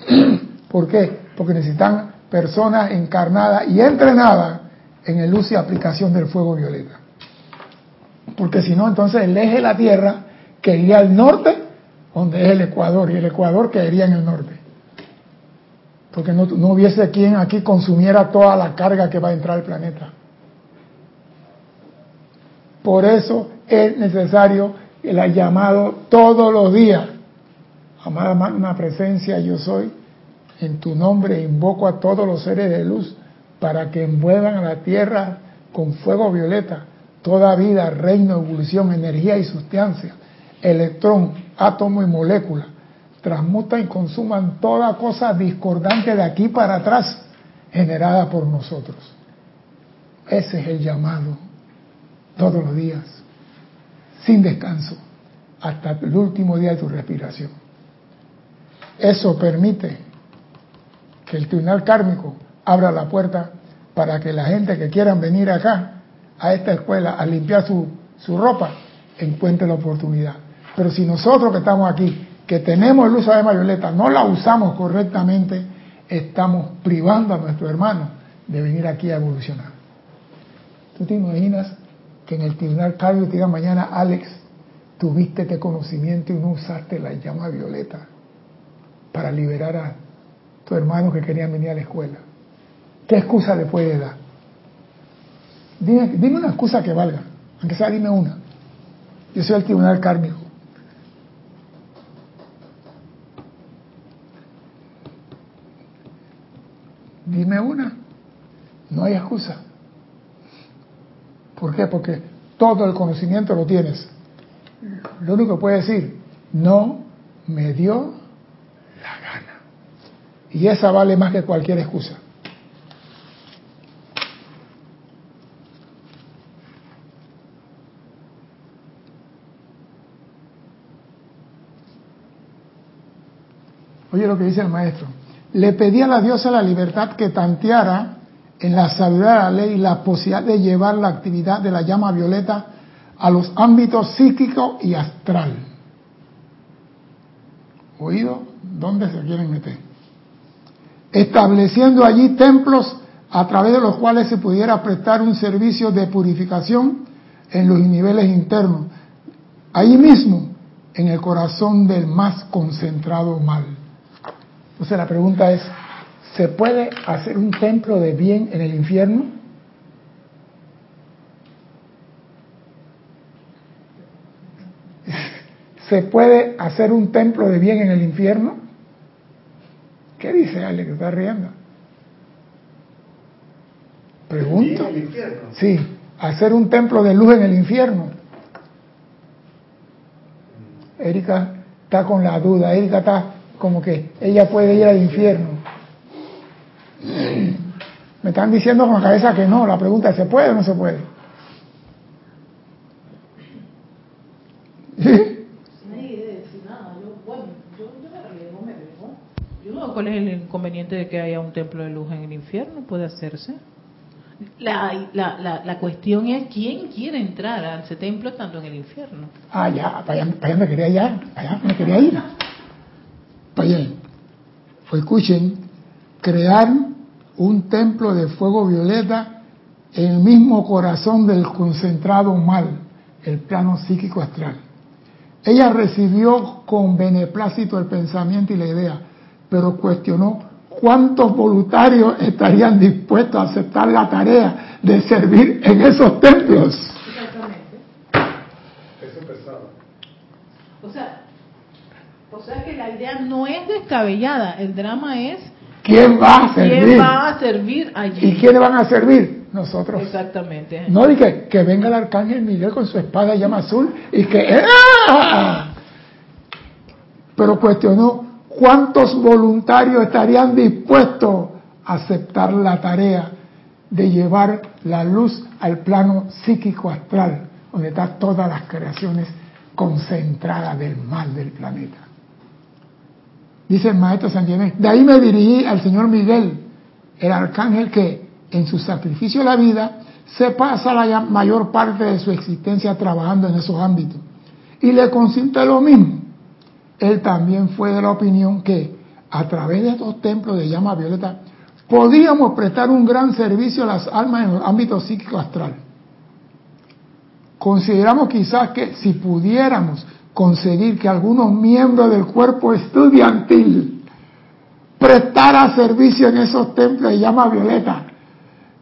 ¿Por qué? Porque necesitan personas encarnadas y entrenadas en el uso y aplicación del fuego violeta. Porque si no, entonces el eje de la Tierra quedaría al norte, donde es el Ecuador, y el Ecuador quedaría en el norte. Porque no, no hubiese quien aquí consumiera toda la carga que va a entrar al planeta. Por eso es necesario el llamado todos los días. Amada magna presencia, yo soy. En tu nombre invoco a todos los seres de luz para que envuelvan a la tierra con fuego violeta toda vida, reino, evolución, energía y sustancia, electrón, átomo y molécula, transmutan y consuman toda cosa discordante de aquí para atrás generada por nosotros. Ese es el llamado todos los días, sin descanso, hasta el último día de tu respiración. Eso permite que el tribunal kármico abra la puerta para que la gente que quieran venir acá a esta escuela a limpiar su, su ropa encuentre la oportunidad. Pero si nosotros que estamos aquí, que tenemos el uso de violeta, no la usamos correctamente, estamos privando a nuestro hermano de venir aquí a evolucionar. ¿Tú te imaginas que en el tribunal Carlos te diga mañana, Alex, tuviste este conocimiento y no usaste la llama violeta para liberar a tu hermano que querían venir a la escuela? ¿Qué excusa le puede dar? Dime, una excusa que valga, aunque sea dime una. Yo soy el tribunal kármico. Dime una. No hay excusa. ¿Por qué? Porque todo el conocimiento lo tienes. Lo único que puede decir, no me dio la gana. Y esa vale más que cualquier excusa. Oye lo que dice el maestro. Le pedí a la diosa la libertad que tanteara en la sabiduría de la ley la posibilidad de llevar la actividad de la llama violeta a los ámbitos psíquico y astral. ¿Oído? ¿Dónde se quieren meter? Estableciendo allí templos a través de los cuales se pudiera prestar un servicio de purificación en los niveles internos. Ahí mismo, en el corazón del más concentrado mal. Entonces la pregunta es, ¿se puede hacer un templo de bien en el infierno? ¿Se puede hacer un templo de bien en el infierno? ¿Qué dice Ale que está riendo? Pregunto. Sí, hacer un templo de luz en el infierno. Erika está con la duda, Erika está como que ella puede ir al infierno. Me están diciendo con la cabeza que no, la pregunta es, ¿se puede o no se puede? Yo, ¿Cuál es el inconveniente de que haya un templo de luz en el infierno? Puede hacerse. La, la, la, la, cuestión es quién quiere entrar a ese templo estando en el infierno. Ah, ya, para allá, me quería ir, allá me quería ir. Oye, pues escuchen, crear un templo de fuego violeta en el mismo corazón del concentrado mal, el plano psíquico astral. Ella recibió con beneplácito el pensamiento y la idea, pero cuestionó cuántos voluntarios estarían dispuestos a aceptar la tarea de servir en esos templos. Eso O sea, o sea que la idea no es descabellada, el drama es ¿Quién va a servir? quién va a servir allí. ¿Y quiénes van a servir? Nosotros. Exactamente. No dije que venga el arcángel Miguel con su espada llama azul y que... ¡Ah! Pero cuestionó cuántos voluntarios estarían dispuestos a aceptar la tarea de llevar la luz al plano psíquico astral, donde están todas las creaciones concentradas del mal del planeta. Dice el maestro San de ahí me dirigí al señor Miguel, el arcángel que en su sacrificio de la vida se pasa la mayor parte de su existencia trabajando en esos ámbitos. Y le consiente lo mismo. Él también fue de la opinión que a través de estos templos de llama violeta podíamos prestar un gran servicio a las almas en el ámbito psíquico astral. Consideramos quizás que si pudiéramos conseguir que algunos miembros del cuerpo estudiantil prestara servicio en esos templos de llama violeta,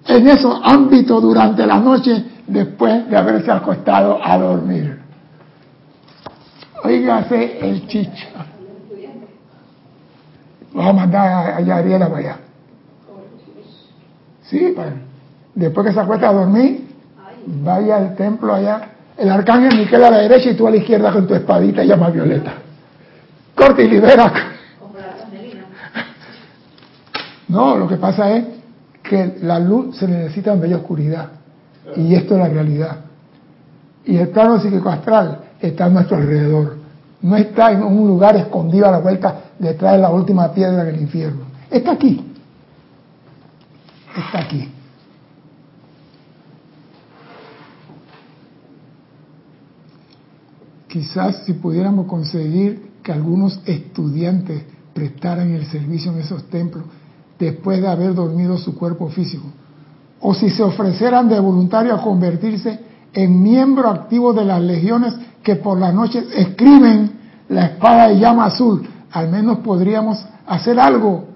en esos ámbitos durante la noche después de haberse acostado a dormir. Oígase el chicha. Vamos a mandar a Yariela para allá. Sí, padre. Después que se acuesta a dormir, vaya al templo allá. El arcángel Miquel a la derecha y tú a la izquierda con tu espadita llama violeta. Corte y libera. No, lo que pasa es que la luz se necesita donde hay oscuridad. Y esto es la realidad. Y el plano psíquico astral está a nuestro alrededor. No está en un lugar escondido a la vuelta detrás de la última piedra del infierno. Está aquí. Está aquí. Quizás si pudiéramos conseguir que algunos estudiantes prestaran el servicio en esos templos después de haber dormido su cuerpo físico, o si se ofrecieran de voluntario a convertirse en miembro activo de las legiones que por las noches escriben la espada de llama azul, al menos podríamos hacer algo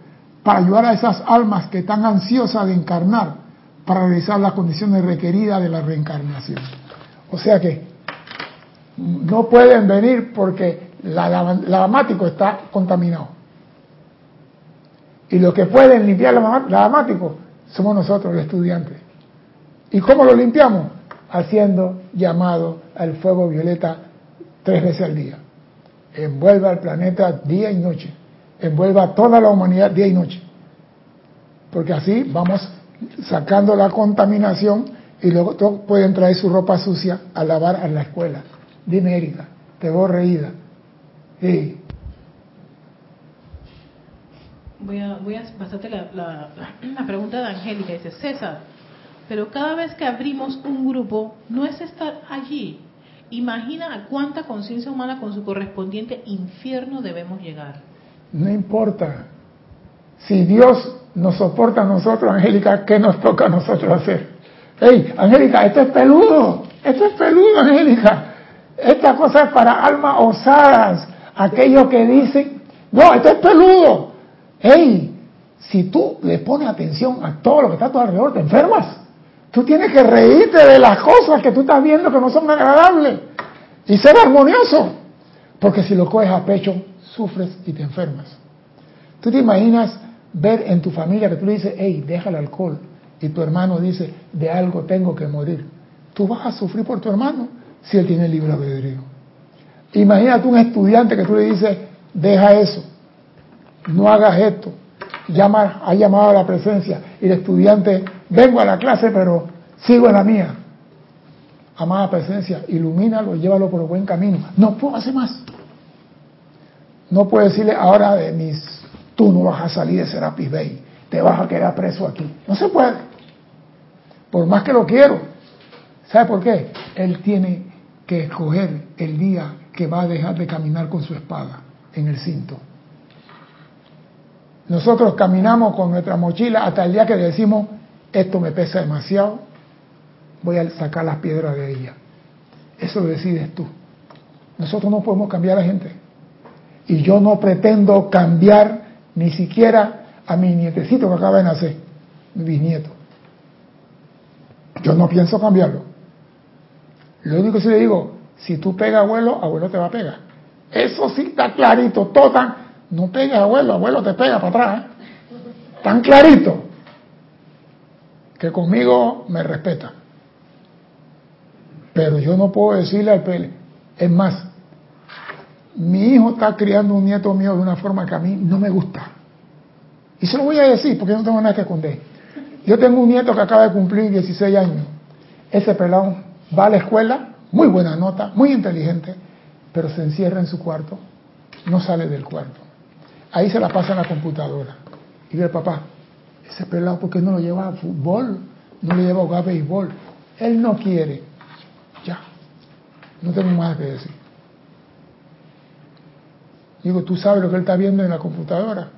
para ayudar a esas almas que están ansiosas de encarnar para realizar las condiciones requeridas de la reencarnación. O sea que no pueden venir porque la, lavamático está contaminado. Y los que pueden limpiar el lavamático somos nosotros, los estudiantes. ¿Y cómo lo limpiamos? Haciendo llamado al fuego violeta tres veces al día. Envuelva al planeta día y noche. Envuelva a toda la humanidad día y noche. Porque así vamos sacando la contaminación y luego todos pueden traer su ropa sucia a lavar a la escuela. Dime, Erika, te veo reída. Sí. Voy a, voy a pasarte la, la, la pregunta de Angélica. Dice, César, pero cada vez que abrimos un grupo, no es estar allí. Imagina a cuánta conciencia humana con su correspondiente infierno debemos llegar. No importa. Si Dios nos soporta a nosotros, Angélica, ¿qué nos toca a nosotros hacer? Hey, Angélica, esto es peludo. Esto es peludo, Angélica. Esta cosa es para almas osadas. Aquellos que dicen, no, esto es peludo. Hey, si tú le pones atención a todo lo que está a tu alrededor, te enfermas. Tú tienes que reírte de las cosas que tú estás viendo que no son agradables y ser armonioso. Porque si lo coges a pecho, sufres y te enfermas. Tú te imaginas ver en tu familia que tú le dices, hey, deja el alcohol, y tu hermano dice, de algo tengo que morir. Tú vas a sufrir por tu hermano si él tiene libre albedrío. Imagínate un estudiante que tú le dices, deja eso, no hagas esto, llama, ha llamado a la presencia, y el estudiante, vengo a la clase, pero sigo en la mía. Amada presencia, ilumínalo, llévalo por el buen camino. No puedo hacer más. No puedo decirle ahora de mis, tú no vas a salir de Serapis Bay, te vas a quedar preso aquí. No se puede. Por más que lo quiero. ¿Sabe por qué? Él tiene que escoger el día que va a dejar de caminar con su espada en el cinto. Nosotros caminamos con nuestra mochila hasta el día que decimos, esto me pesa demasiado, voy a sacar las piedras de ella. Eso lo decides tú. Nosotros no podemos cambiar a la gente. Y yo no pretendo cambiar ni siquiera a mi nietecito que acaba de nacer, mi bisnieto. Yo no pienso cambiarlo. Lo único que sí le digo, si tú pegas abuelo, abuelo te va a pegar. Eso sí está clarito, todo tan... No pegues abuelo, abuelo te pega para atrás. ¿eh? Tan clarito que conmigo me respeta. Pero yo no puedo decirle al pele. Es más, mi hijo está criando un nieto mío de una forma que a mí no me gusta. Y se lo voy a decir porque no tengo nada que esconder. Yo tengo un nieto que acaba de cumplir 16 años. Ese pelado va a la escuela, muy buena nota, muy inteligente, pero se encierra en su cuarto, no sale del cuarto. Ahí se la pasa en la computadora. Y dice, papá, ese pelado, ¿por qué no lo lleva a fútbol? No le lleva a jugar béisbol. Él no quiere. Ya. No tengo más que decir. Digo, ¿tú sabes lo que él está viendo en la computadora?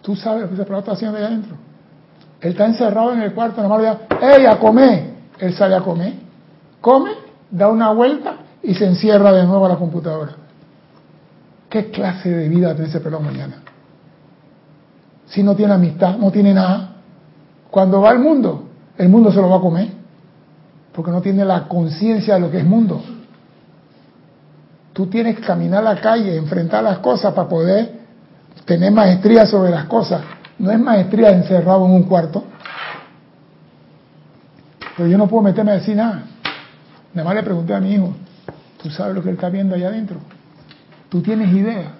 ¿Tú sabes lo que ese pelado está haciendo ahí adentro? Él está encerrado en el cuarto, nomás le ¡Ey, a comer! Él sale a comer, come, da una vuelta y se encierra de nuevo a la computadora. ¿Qué clase de vida tiene ese pelado mañana? Si no tiene amistad, no tiene nada. Cuando va al mundo, el mundo se lo va a comer. Porque no tiene la conciencia de lo que es mundo. Tú tienes que caminar la calle, enfrentar las cosas para poder tener maestría sobre las cosas. No es maestría encerrado en un cuarto. Pero yo no puedo meterme a decir nada. Nada más le pregunté a mi hijo, ¿tú sabes lo que él está viendo allá adentro? ¿Tú tienes idea?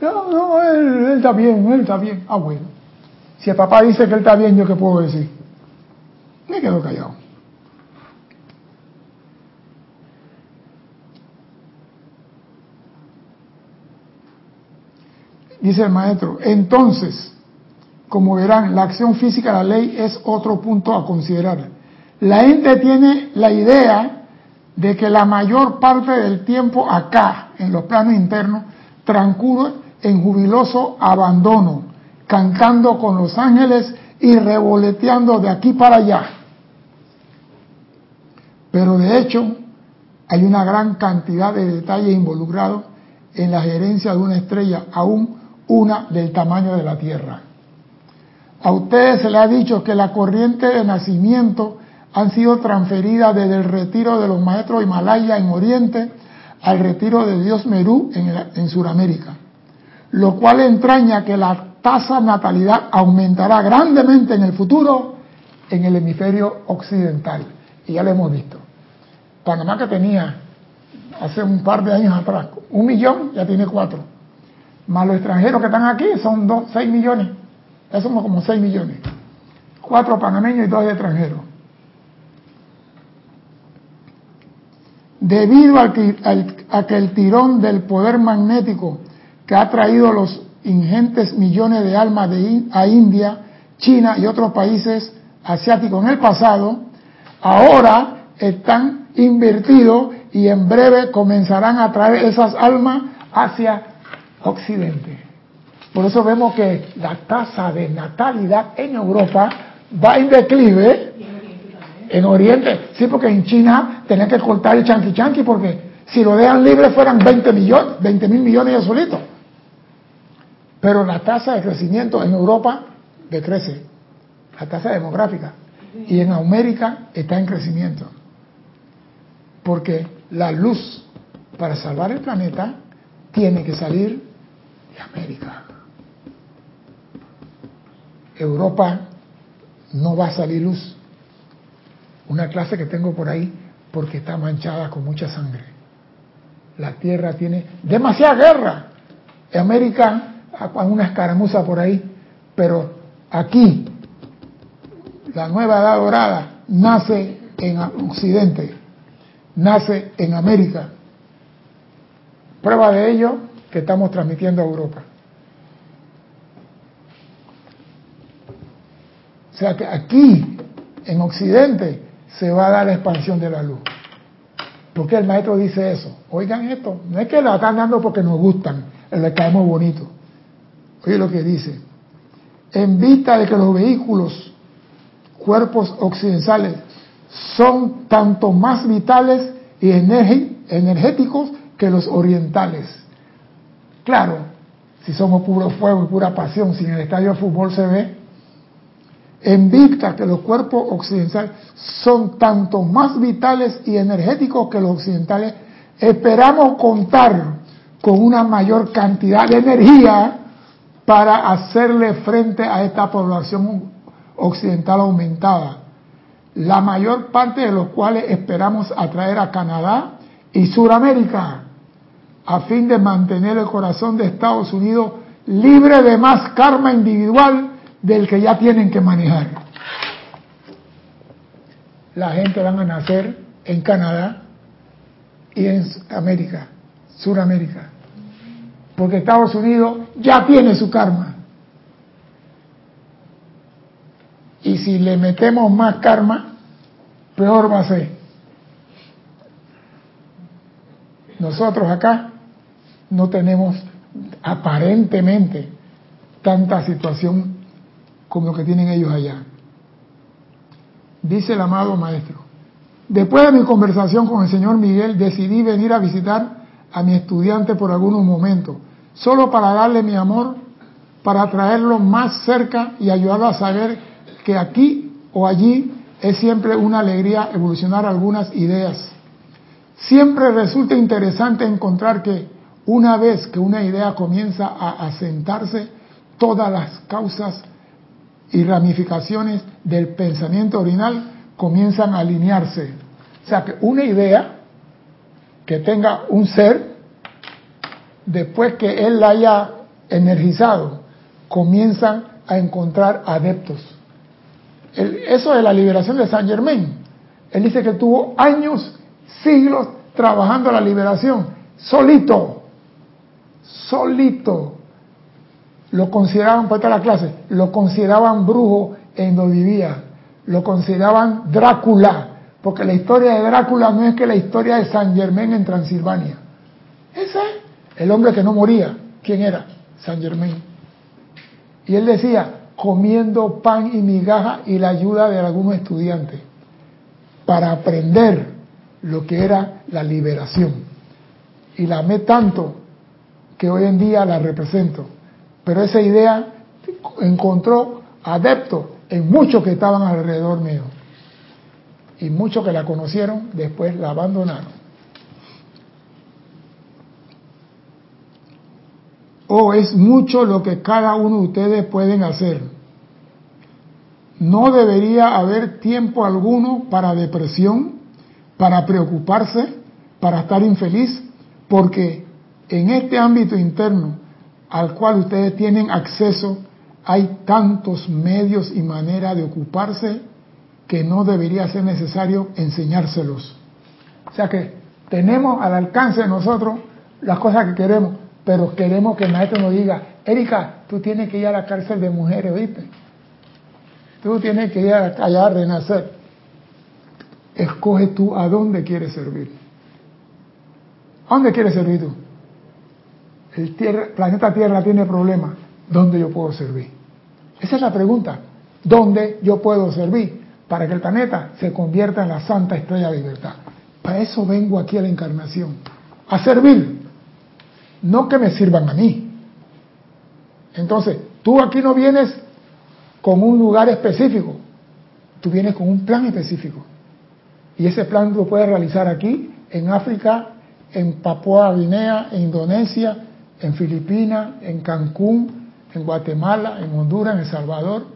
No, no, él, él está bien, él está bien. Ah, bueno. Si el papá dice que él está bien, ¿yo qué puedo decir? Me quedo callado. Dice el maestro, entonces, como verán, la acción física de la ley es otro punto a considerar. La gente tiene la idea de que la mayor parte del tiempo acá, en los planos internos, transcurre en jubiloso abandono, cantando con los ángeles y revoleteando de aquí para allá. Pero de hecho, hay una gran cantidad de detalles involucrados en la gerencia de una estrella aún una del tamaño de la Tierra. A ustedes se les ha dicho que la corriente de nacimiento han sido transferidas desde el retiro de los maestros Himalaya en Oriente al retiro de Dios Merú en, Sudamérica, lo cual entraña que la tasa de natalidad aumentará grandemente en el futuro en el hemisferio occidental. Y ya lo hemos visto. Panamá que tenía hace un par de años atrás un millón, ya tiene cuatro. Más los extranjeros que están aquí son dos, seis millones. Ya somos como seis millones. Cuatro panameños y dos extranjeros. Debido a que el tirón del poder magnético que ha traído los ingentes millones de almas de, a India, China y otros países asiáticos en el pasado, ahora están invertidos y en breve comenzarán a traer esas almas hacia Occidente. Por eso vemos que la tasa de natalidad en Europa va en declive. En Oriente, sí, porque en China tenían que cortar el chanqui chanqui porque si lo dejan libre fueran 20 millones, 20 mil millones de solitos. Pero la tasa de crecimiento en Europa decrece, la tasa demográfica. Y en América está en crecimiento. Porque la luz para salvar el planeta tiene que salir de América. Europa no va a salir luz. Una clase que tengo por ahí porque está manchada con mucha sangre. La tierra tiene demasiada guerra. América, una escaramuza por ahí, pero aquí, la nueva edad dorada nace en Occidente, nace en América. Prueba de ello que estamos transmitiendo a Europa. O sea que aquí, en Occidente, se va a dar la expansión de la luz. ¿Por qué el maestro dice eso? Oigan esto, no es que la están dando porque nos gustan, le caemos bonito. Oye lo que dice. En vista de que los vehículos, cuerpos occidentales, son tanto más vitales y energéticos que los orientales. Claro, si somos puro fuego y pura pasión, si en el estadio de fútbol se ve, en vista que los cuerpos occidentales son tanto más vitales y energéticos que los occidentales, esperamos contar con una mayor cantidad de energía para hacerle frente a esta población occidental aumentada, la mayor parte de los cuales esperamos atraer a Canadá y Sudamérica, a fin de mantener el corazón de Estados Unidos libre de más karma individual del que ya tienen que manejar. La gente van a nacer en Canadá y en América, Suramérica, porque Estados Unidos ya tiene su karma. Y si le metemos más karma, peor va a ser. Nosotros acá no tenemos aparentemente tanta situación como lo que tienen ellos allá. Dice el amado maestro, después de mi conversación con el señor Miguel decidí venir a visitar a mi estudiante por algunos momentos, solo para darle mi amor, para traerlo más cerca y ayudarlo a saber que aquí o allí es siempre una alegría evolucionar algunas ideas. Siempre resulta interesante encontrar que una vez que una idea comienza a asentarse, todas las causas y ramificaciones del pensamiento original comienzan a alinearse. O sea que una idea que tenga un ser, después que él la haya energizado, comienzan a encontrar adeptos. eso de la liberación de Saint Germain, él dice que tuvo años, siglos trabajando la liberación, solito solito. Lo consideraban, para la clase, lo consideraban brujo en donde vivía. Lo consideraban Drácula, porque la historia de Drácula no es que la historia de San Germain en Transilvania. Ese el hombre que no moría. ¿Quién era? San Germain. Y él decía, comiendo pan y migaja y la ayuda de algunos estudiantes para aprender lo que era la liberación. Y la amé tanto que hoy en día la represento. Pero esa idea encontró adeptos en muchos que estaban alrededor mío. Y muchos que la conocieron después la abandonaron. O es mucho lo que cada uno de ustedes pueden hacer. No debería haber tiempo alguno para depresión, para preocuparse, para estar infeliz, porque en este ámbito interno al cual ustedes tienen acceso, hay tantos medios y maneras de ocuparse que no debería ser necesario enseñárselos. O sea que tenemos al alcance de nosotros las cosas que queremos, pero queremos que el maestro nos diga, Erika, tú tienes que ir a la cárcel de mujeres, ¿viste? Tú tienes que ir allá a renacer. Escoge tú a dónde quieres servir. ¿A dónde quieres servir tú? El planeta Tierra tiene problemas, ¿dónde yo puedo servir? Esa es la pregunta. ¿Dónde yo puedo servir? Para que el planeta se convierta en la santa estrella de libertad. Para eso vengo aquí a la encarnación. A servir. No que me sirvan a mí. Entonces, tú aquí no vienes con un lugar específico. Tú vienes con un plan específico. Y ese plan lo puedes realizar aquí, en África, en Papua Guinea, en Indonesia, en Filipinas, en Cancún, en Guatemala, en Honduras, en El Salvador.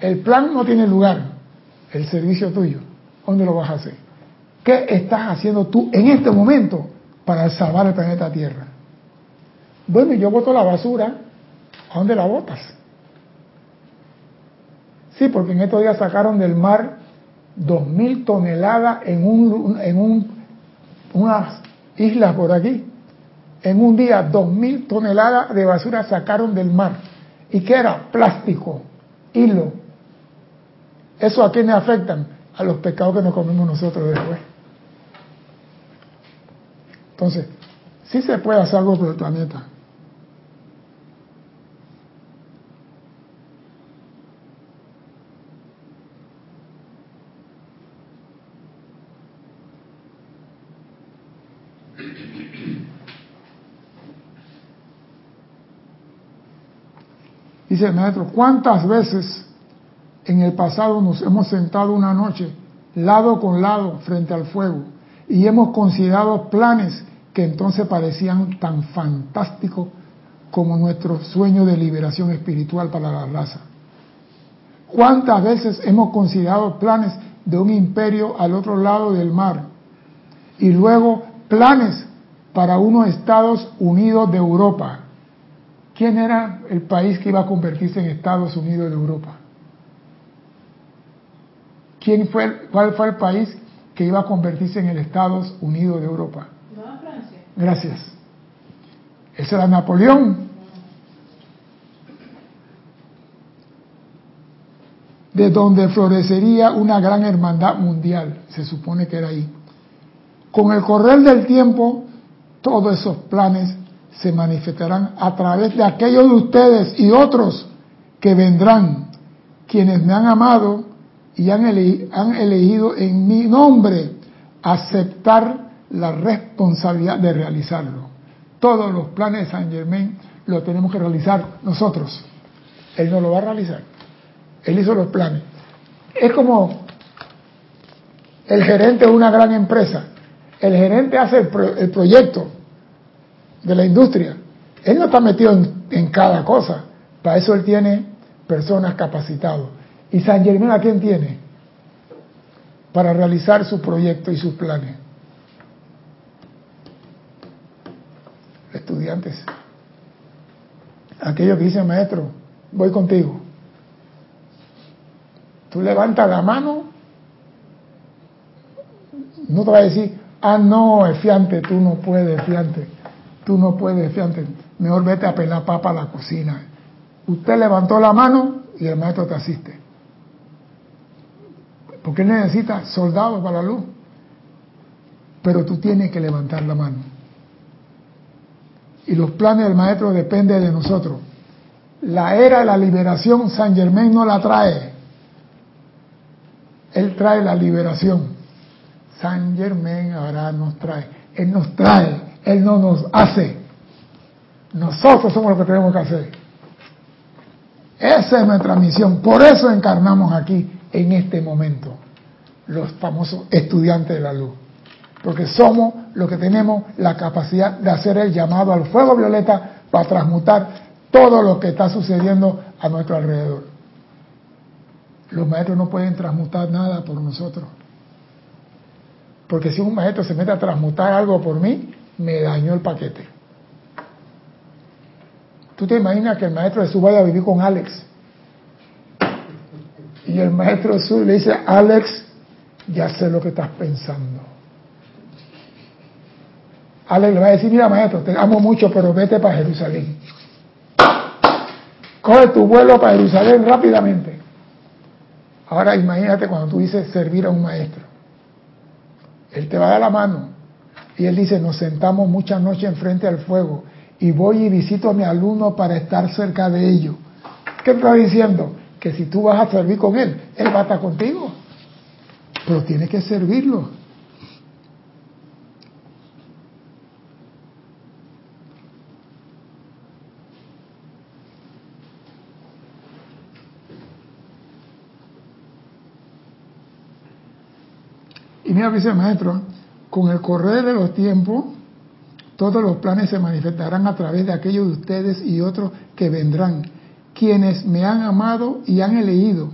El plan no tiene lugar, el servicio tuyo. ¿Dónde lo vas a hacer? ¿Qué estás haciendo tú en este momento para salvar el planeta Tierra? Bueno, yo boto la basura. ¿A dónde la botas? Sí, porque en estos días sacaron del mar dos mil toneladas en un, en un, unas islas por aquí. En un día, dos mil toneladas de basura sacaron del mar. ¿Y qué era? Plástico, hilo. ¿Eso a quiénes afectan? A los pecados que nos comemos nosotros después. Entonces, sí se puede hacer algo por el planeta. Dice el maestro, ¿cuántas veces en el pasado nos hemos sentado una noche lado con lado frente al fuego y hemos considerado planes que entonces parecían tan fantásticos como nuestro sueño de liberación espiritual para la raza? ¿Cuántas veces hemos considerado planes de un imperio al otro lado del mar y luego planes para unos Estados Unidos de Europa? ¿Quién era el país que iba a convertirse en Estados Unidos de Europa? ¿Quién fue, ¿Cuál fue el país que iba a convertirse en el Estados Unidos de Europa? Nueva Francia. Gracias. Ese era Napoleón. De donde florecería una gran hermandad mundial, se supone que era ahí. Con el correr del tiempo, todos esos planes se manifestarán a través de aquellos de ustedes y otros que vendrán, quienes me han amado y han, elegido en mi nombre aceptar la responsabilidad de realizarlo. Todos los planes de San Germain los tenemos que realizar nosotros. Él no lo va a realizar. Él hizo los planes. Es como el gerente de una gran empresa. El gerente hace el proyecto, de la industria. Él no está metido en, cada cosa. Para eso él tiene personas capacitadas. ¿Y San Germán a quién tiene? Para realizar su proyecto y sus planes. Estudiantes. Aquellos que dicen, maestro, voy contigo. Tú levantas la mano, no te va a decir, ah, no, fiante, tú no puedes, fiante tú no puedes, fíjate, mejor vete a pelar papa a la cocina. Usted levantó la mano y el maestro te asiste. Porque necesita soldados para la luz. Pero tú tienes que levantar la mano. Y los planes del maestro dependen de nosotros. La era de la liberación, San Germán no la trae. Él trae la liberación. San Germán ahora nos trae. Él nos trae él no nos hace. Nosotros somos los que tenemos que hacer. Esa es nuestra misión. Por eso encarnamos aquí en este momento los famosos estudiantes de la luz. Porque somos los que tenemos la capacidad de hacer el llamado al fuego violeta para transmutar todo lo que está sucediendo a nuestro alrededor. Los maestros no pueden transmutar nada por nosotros. Porque si un maestro se mete a transmutar algo por mí, me dañó el paquete. ¿Tú te imaginas que el maestro Jesús vaya a vivir con Alex? Y el maestro Jesús le dice, Alex, ya sé lo que estás pensando. Alex le va a decir, mira maestro, te amo mucho, pero vete para Jerusalén. Coge tu vuelo para Jerusalén rápidamente. Ahora imagínate cuando tú dices servir a un maestro. Él te va a dar la mano, y él dice, nos sentamos muchas noches enfrente al fuego y voy y visito a mi alumno para estar cerca de ellos. ¿Qué está diciendo? Que si tú vas a servir con él, él va a estar contigo. Pero tienes que servirlo. Y mira, dice el maestro, con el correr de los tiempos, todos los planes se manifestarán a través de aquellos de ustedes y otros que vendrán, quienes me han amado y han elegido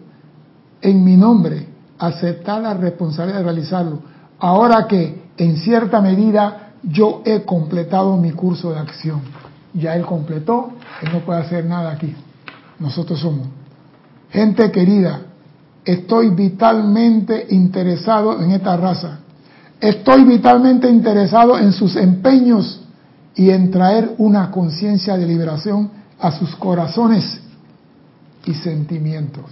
en mi nombre, aceptar la responsabilidad de realizarlo. Ahora que, en cierta medida, yo he completado mi curso de acción. Ya él completó, él no puede hacer nada aquí. Nosotros somos. Gente querida, estoy vitalmente interesado en esta raza Estoy vitalmente interesado en sus empeños y en traer una conciencia de liberación a sus corazones y sentimientos.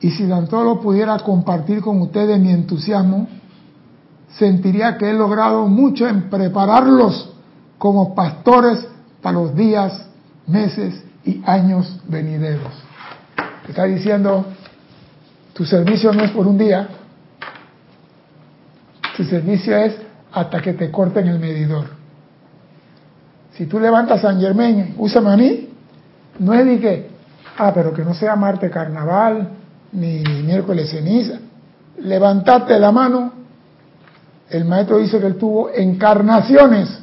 Y si tan solo pudiera compartir con ustedes mi entusiasmo, sentiría que he logrado mucho en prepararlos como pastores para los días, meses y años venideros. está diciendo, tu servicio no es por un día, su servicio es hasta que te corten el medidor. Si tú levantas San Germain, úsame a mí, No es de que, ah, pero que no sea Marte Carnaval, ni miércoles ceniza. Levantate la mano. El maestro dice que él tuvo encarnaciones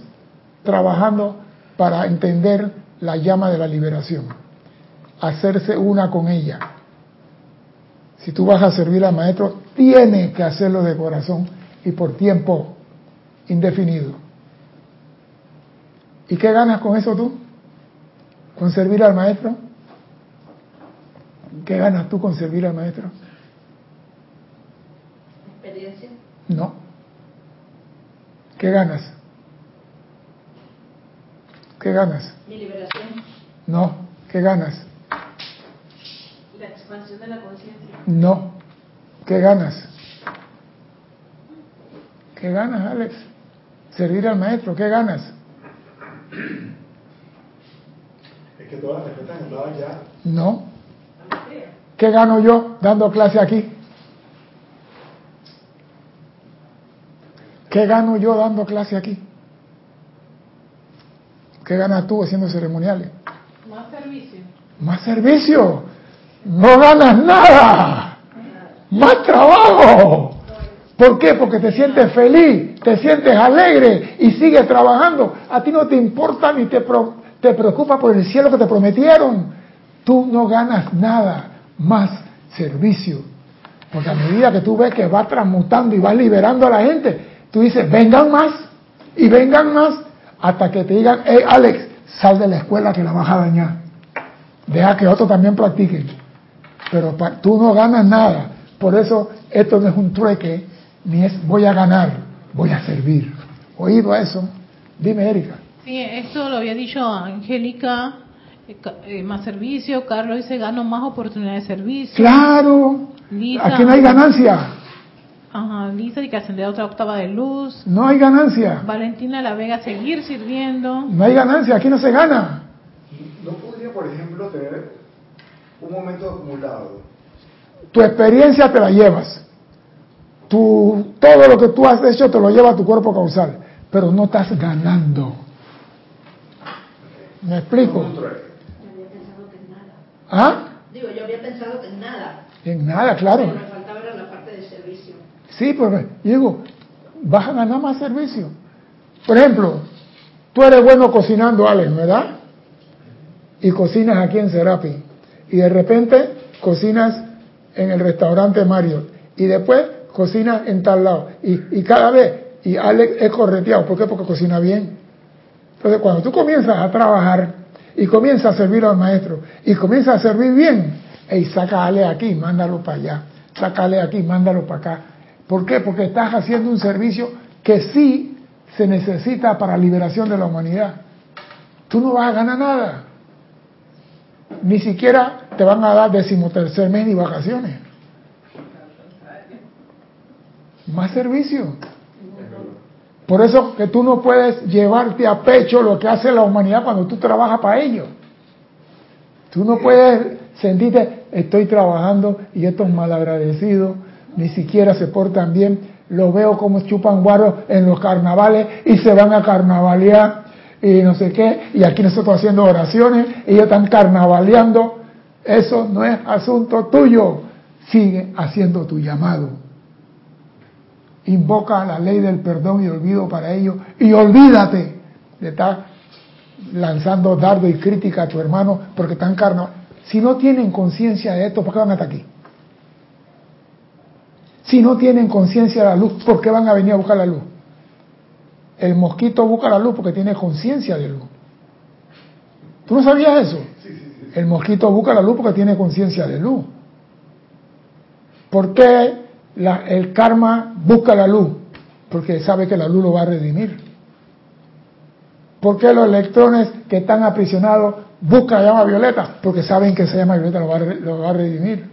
trabajando para entender la llama de la liberación, hacerse una con ella. Si tú vas a servir al maestro, tienes que hacerlo de corazón y por tiempo indefinido. ¿Y qué ganas con eso tú? ¿Con servir al maestro? ¿Qué ganas tú con servir al maestro? Experiencia. No. ¿Qué ganas? ¿Qué ganas? Mi liberación. No. ¿Qué ganas? La expansión de la conciencia. No. ¿Qué ganas? ¿Qué ganas, Alex? Servir al maestro, ¿qué ganas? Es que todas las respuestas estaban ya. No. ¿Qué gano yo dando clase aquí? ¿Qué gano yo dando clase aquí? ¿Qué ganas tú haciendo ceremoniales? Más servicio. Más servicio. No ganas nada. Más trabajo. ¿Por qué? Porque te sientes feliz, te sientes alegre y sigues trabajando. A ti no te importa ni te, pro- te preocupa por el cielo que te prometieron. Tú no ganas nada más servicio. Porque a medida que tú ves que va transmutando y va liberando a la gente, tú dices, vengan más y vengan más hasta que te digan, hey Alex, sal de la escuela que la vas a dañar. Deja que otros también practiquen. Pero tú no ganas nada. Por eso esto no es un trueque, ni es voy a ganar, voy a servir. ¿Oído a eso? Dime, Erika. Sí, esto lo había dicho Angélica, eh, eh, más servicio. Carlos dice, gano más oportunidades de servicio. Claro, Lisa. aquí no hay ganancia. Ajá, Lisa dice que ascender a otra octava de luz. No hay ganancia. Valentina La Vega, seguir sirviendo. No hay ganancia, aquí no se gana. No podría, por ejemplo, tener un momento acumulado. Tu experiencia te la llevas. Tu, todo lo que tú has hecho te lo lleva a tu cuerpo causal. Pero no estás ganando. ¿Me explico? Como un trueque. Yo había pensado que en nada. ¿Ah? Digo, yo había pensado que en nada. En nada, claro. Que me faltaba era la parte de servicio. Sí, porque yo digo, vas a ganar más servicio. Por ejemplo, tú eres bueno cocinando, Alex, ¿verdad? Y cocinas aquí en Serapi. Y de repente cocinas en el restaurante Mario. Y después cocinas en tal lado. Y, y cada vez, y Alex es correteado. ¿Por qué? Porque cocina bien. Entonces, cuando tú comienzas a trabajar y comienzas a servir al maestro y comienzas a servir bien, y sácale aquí, mándalo para allá, sácale aquí, mándalo para acá. ¿Por qué? Porque estás haciendo un servicio que sí se necesita para liberación de la humanidad. Tú no vas a ganar nada. Ni siquiera te van a dar decimotercer mes ni vacaciones. Más servicio. Por eso que tú no puedes llevarte a pecho lo que hace la humanidad cuando tú trabajas para ello. Tú no puedes sentirte, estoy trabajando y estos malagradecidos ni siquiera se portan bien. Los veo como chupan guaro en los carnavales y se van a carnavalear y no sé qué. Y aquí nosotros haciendo oraciones, ellos están carnavaleando. Eso no es asunto tuyo. Sigue haciendo tu llamado invoca la ley del perdón y olvido para ellos y olvídate de estar lanzando dardo y crítica a tu hermano porque están carno. Si no tienen conciencia de esto, ¿por qué van hasta aquí? Si no tienen conciencia de la luz, ¿por qué van a venir a buscar la luz? El mosquito busca la luz porque tiene conciencia de luz. ¿Tú no sabías eso? El mosquito busca la luz porque tiene conciencia de luz. ¿Por qué el karma busca la luz? Porque sabe que la luz lo va a redimir. ¿Por qué los electrones que están aprisionados buscan la llama violeta? Porque saben que esa llama violeta lo va lo va a redimir.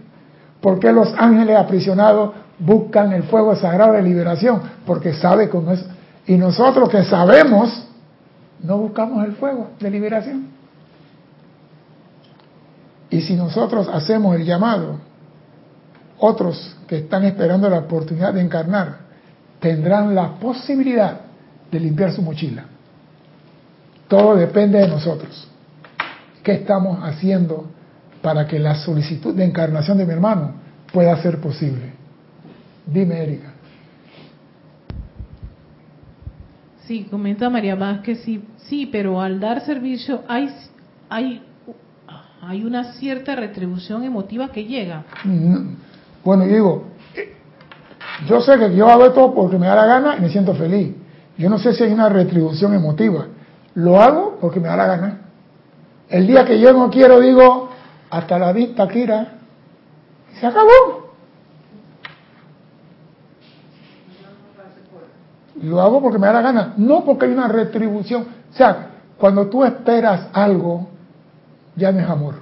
¿Por qué los ángeles aprisionados buscan el fuego sagrado de liberación? Porque sabe cómo es. Y nosotros que sabemos, no buscamos el fuego de liberación. Y si nosotros hacemos el llamado, otros que están esperando la oportunidad de encarnar tendrán la posibilidad de limpiar su mochila. Todo depende de nosotros. ¿qué estamos haciendo para que la solicitud de encarnación de mi hermano pueda ser posible? Dime, Erika. Sí, comenta María Vázquez, sí, sí, pero al dar servicio hay, hay, hay una cierta retribución emotiva que llega. Bueno, yo digo, eh, yo sé que yo hago esto porque me da la gana y me siento feliz. Yo no sé si hay una retribución emotiva. Lo hago porque me da la gana. El día que yo no quiero, digo, hasta la vista, Kira. Se acabó. Lo hago porque me da la gana, no porque hay una retribución. O sea, cuando tú esperas algo, ya no es amor.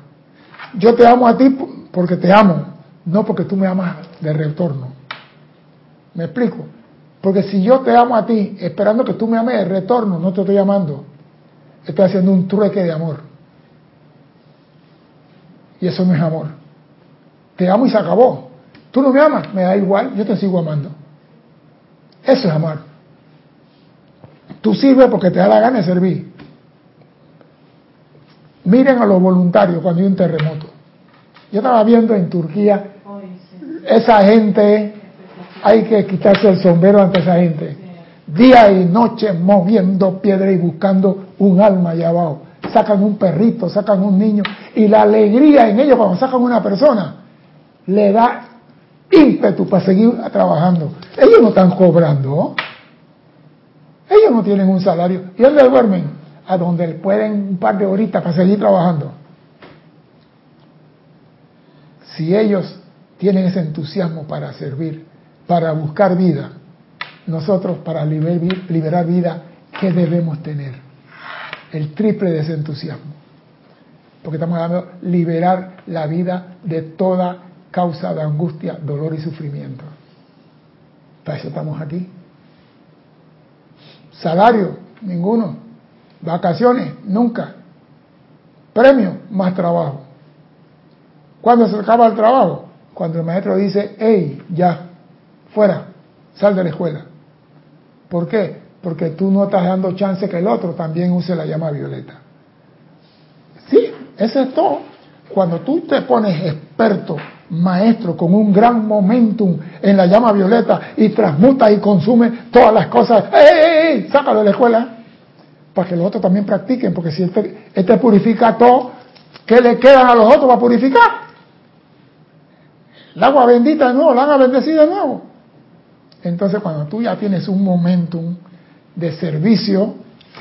Yo te amo a ti porque te amo, no porque tú me amas de retorno. ¿Me explico? Porque si yo te amo a ti esperando que tú me ames de retorno, no te estoy amando. Estoy haciendo un trueque de amor. Y eso no es amor. Te amo y se acabó. Tú no me amas, me da igual, yo te sigo amando. Eso es amar. Tú sirves porque te da la gana de servir. Miren a los voluntarios cuando hay un terremoto. Yo estaba viendo en Turquía esa gente, hay que quitarse el sombrero ante esa gente. Día y noche moviendo piedra y buscando un alma allá abajo. Sacan un perrito, sacan un niño y la alegría en ellos cuando sacan una persona le da ímpetu para seguir trabajando. Ellos no están cobrando. Ellos no tienen un salario. ¿Y dónde duermen? A donde pueden un par de horitas para seguir trabajando. Si ellos tienen ese entusiasmo para servir, para buscar vida, nosotros para liberar vida, ¿qué debemos tener? El triple de ese entusiasmo. Porque estamos hablando de liberar la vida de toda causa de angustia, dolor y sufrimiento. Para eso estamos aquí. Salario, ninguno. Vacaciones, nunca. Premio, más trabajo. ¿Cuándo se acaba el trabajo? Cuando el maestro dice, hey, ya, fuera, sal de la escuela. ¿Por qué? Porque tú no estás dando chance que el otro también use la llama violeta. Sí, eso es todo. Cuando tú te pones experto, maestro, con un gran momentum en la llama violeta y transmuta y consume todas las cosas, ¡ey, ey, ey! Sácalo de la escuela para que los otros también practiquen, porque si este, este purifica todo, ¿qué le quedan a los otros para purificar? El agua bendita de nuevo, la agua bendecida de nuevo. Entonces cuando tú ya tienes un momentum de servicio,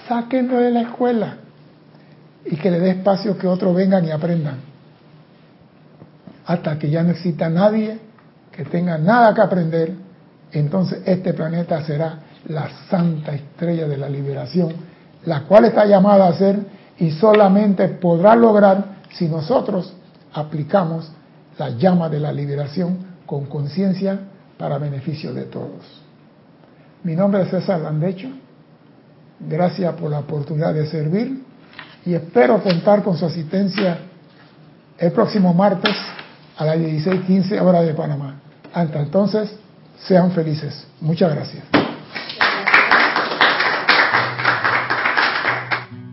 sáquenlo de la escuela y que le dé espacio que otros vengan y aprendan. Hasta que ya no exista nadie que tenga nada que aprender, entonces este planeta será la santa estrella de la liberación, la cual está llamada a ser y solamente podrá lograr si nosotros aplicamos la llama de la liberación con conciencia para beneficio de todos. Mi nombre es César Landecho. Gracias por la oportunidad de servir y espero contar con su asistencia el próximo martes a las 16:15 hora de Panamá. Hasta entonces, sean felices. Muchas gracias.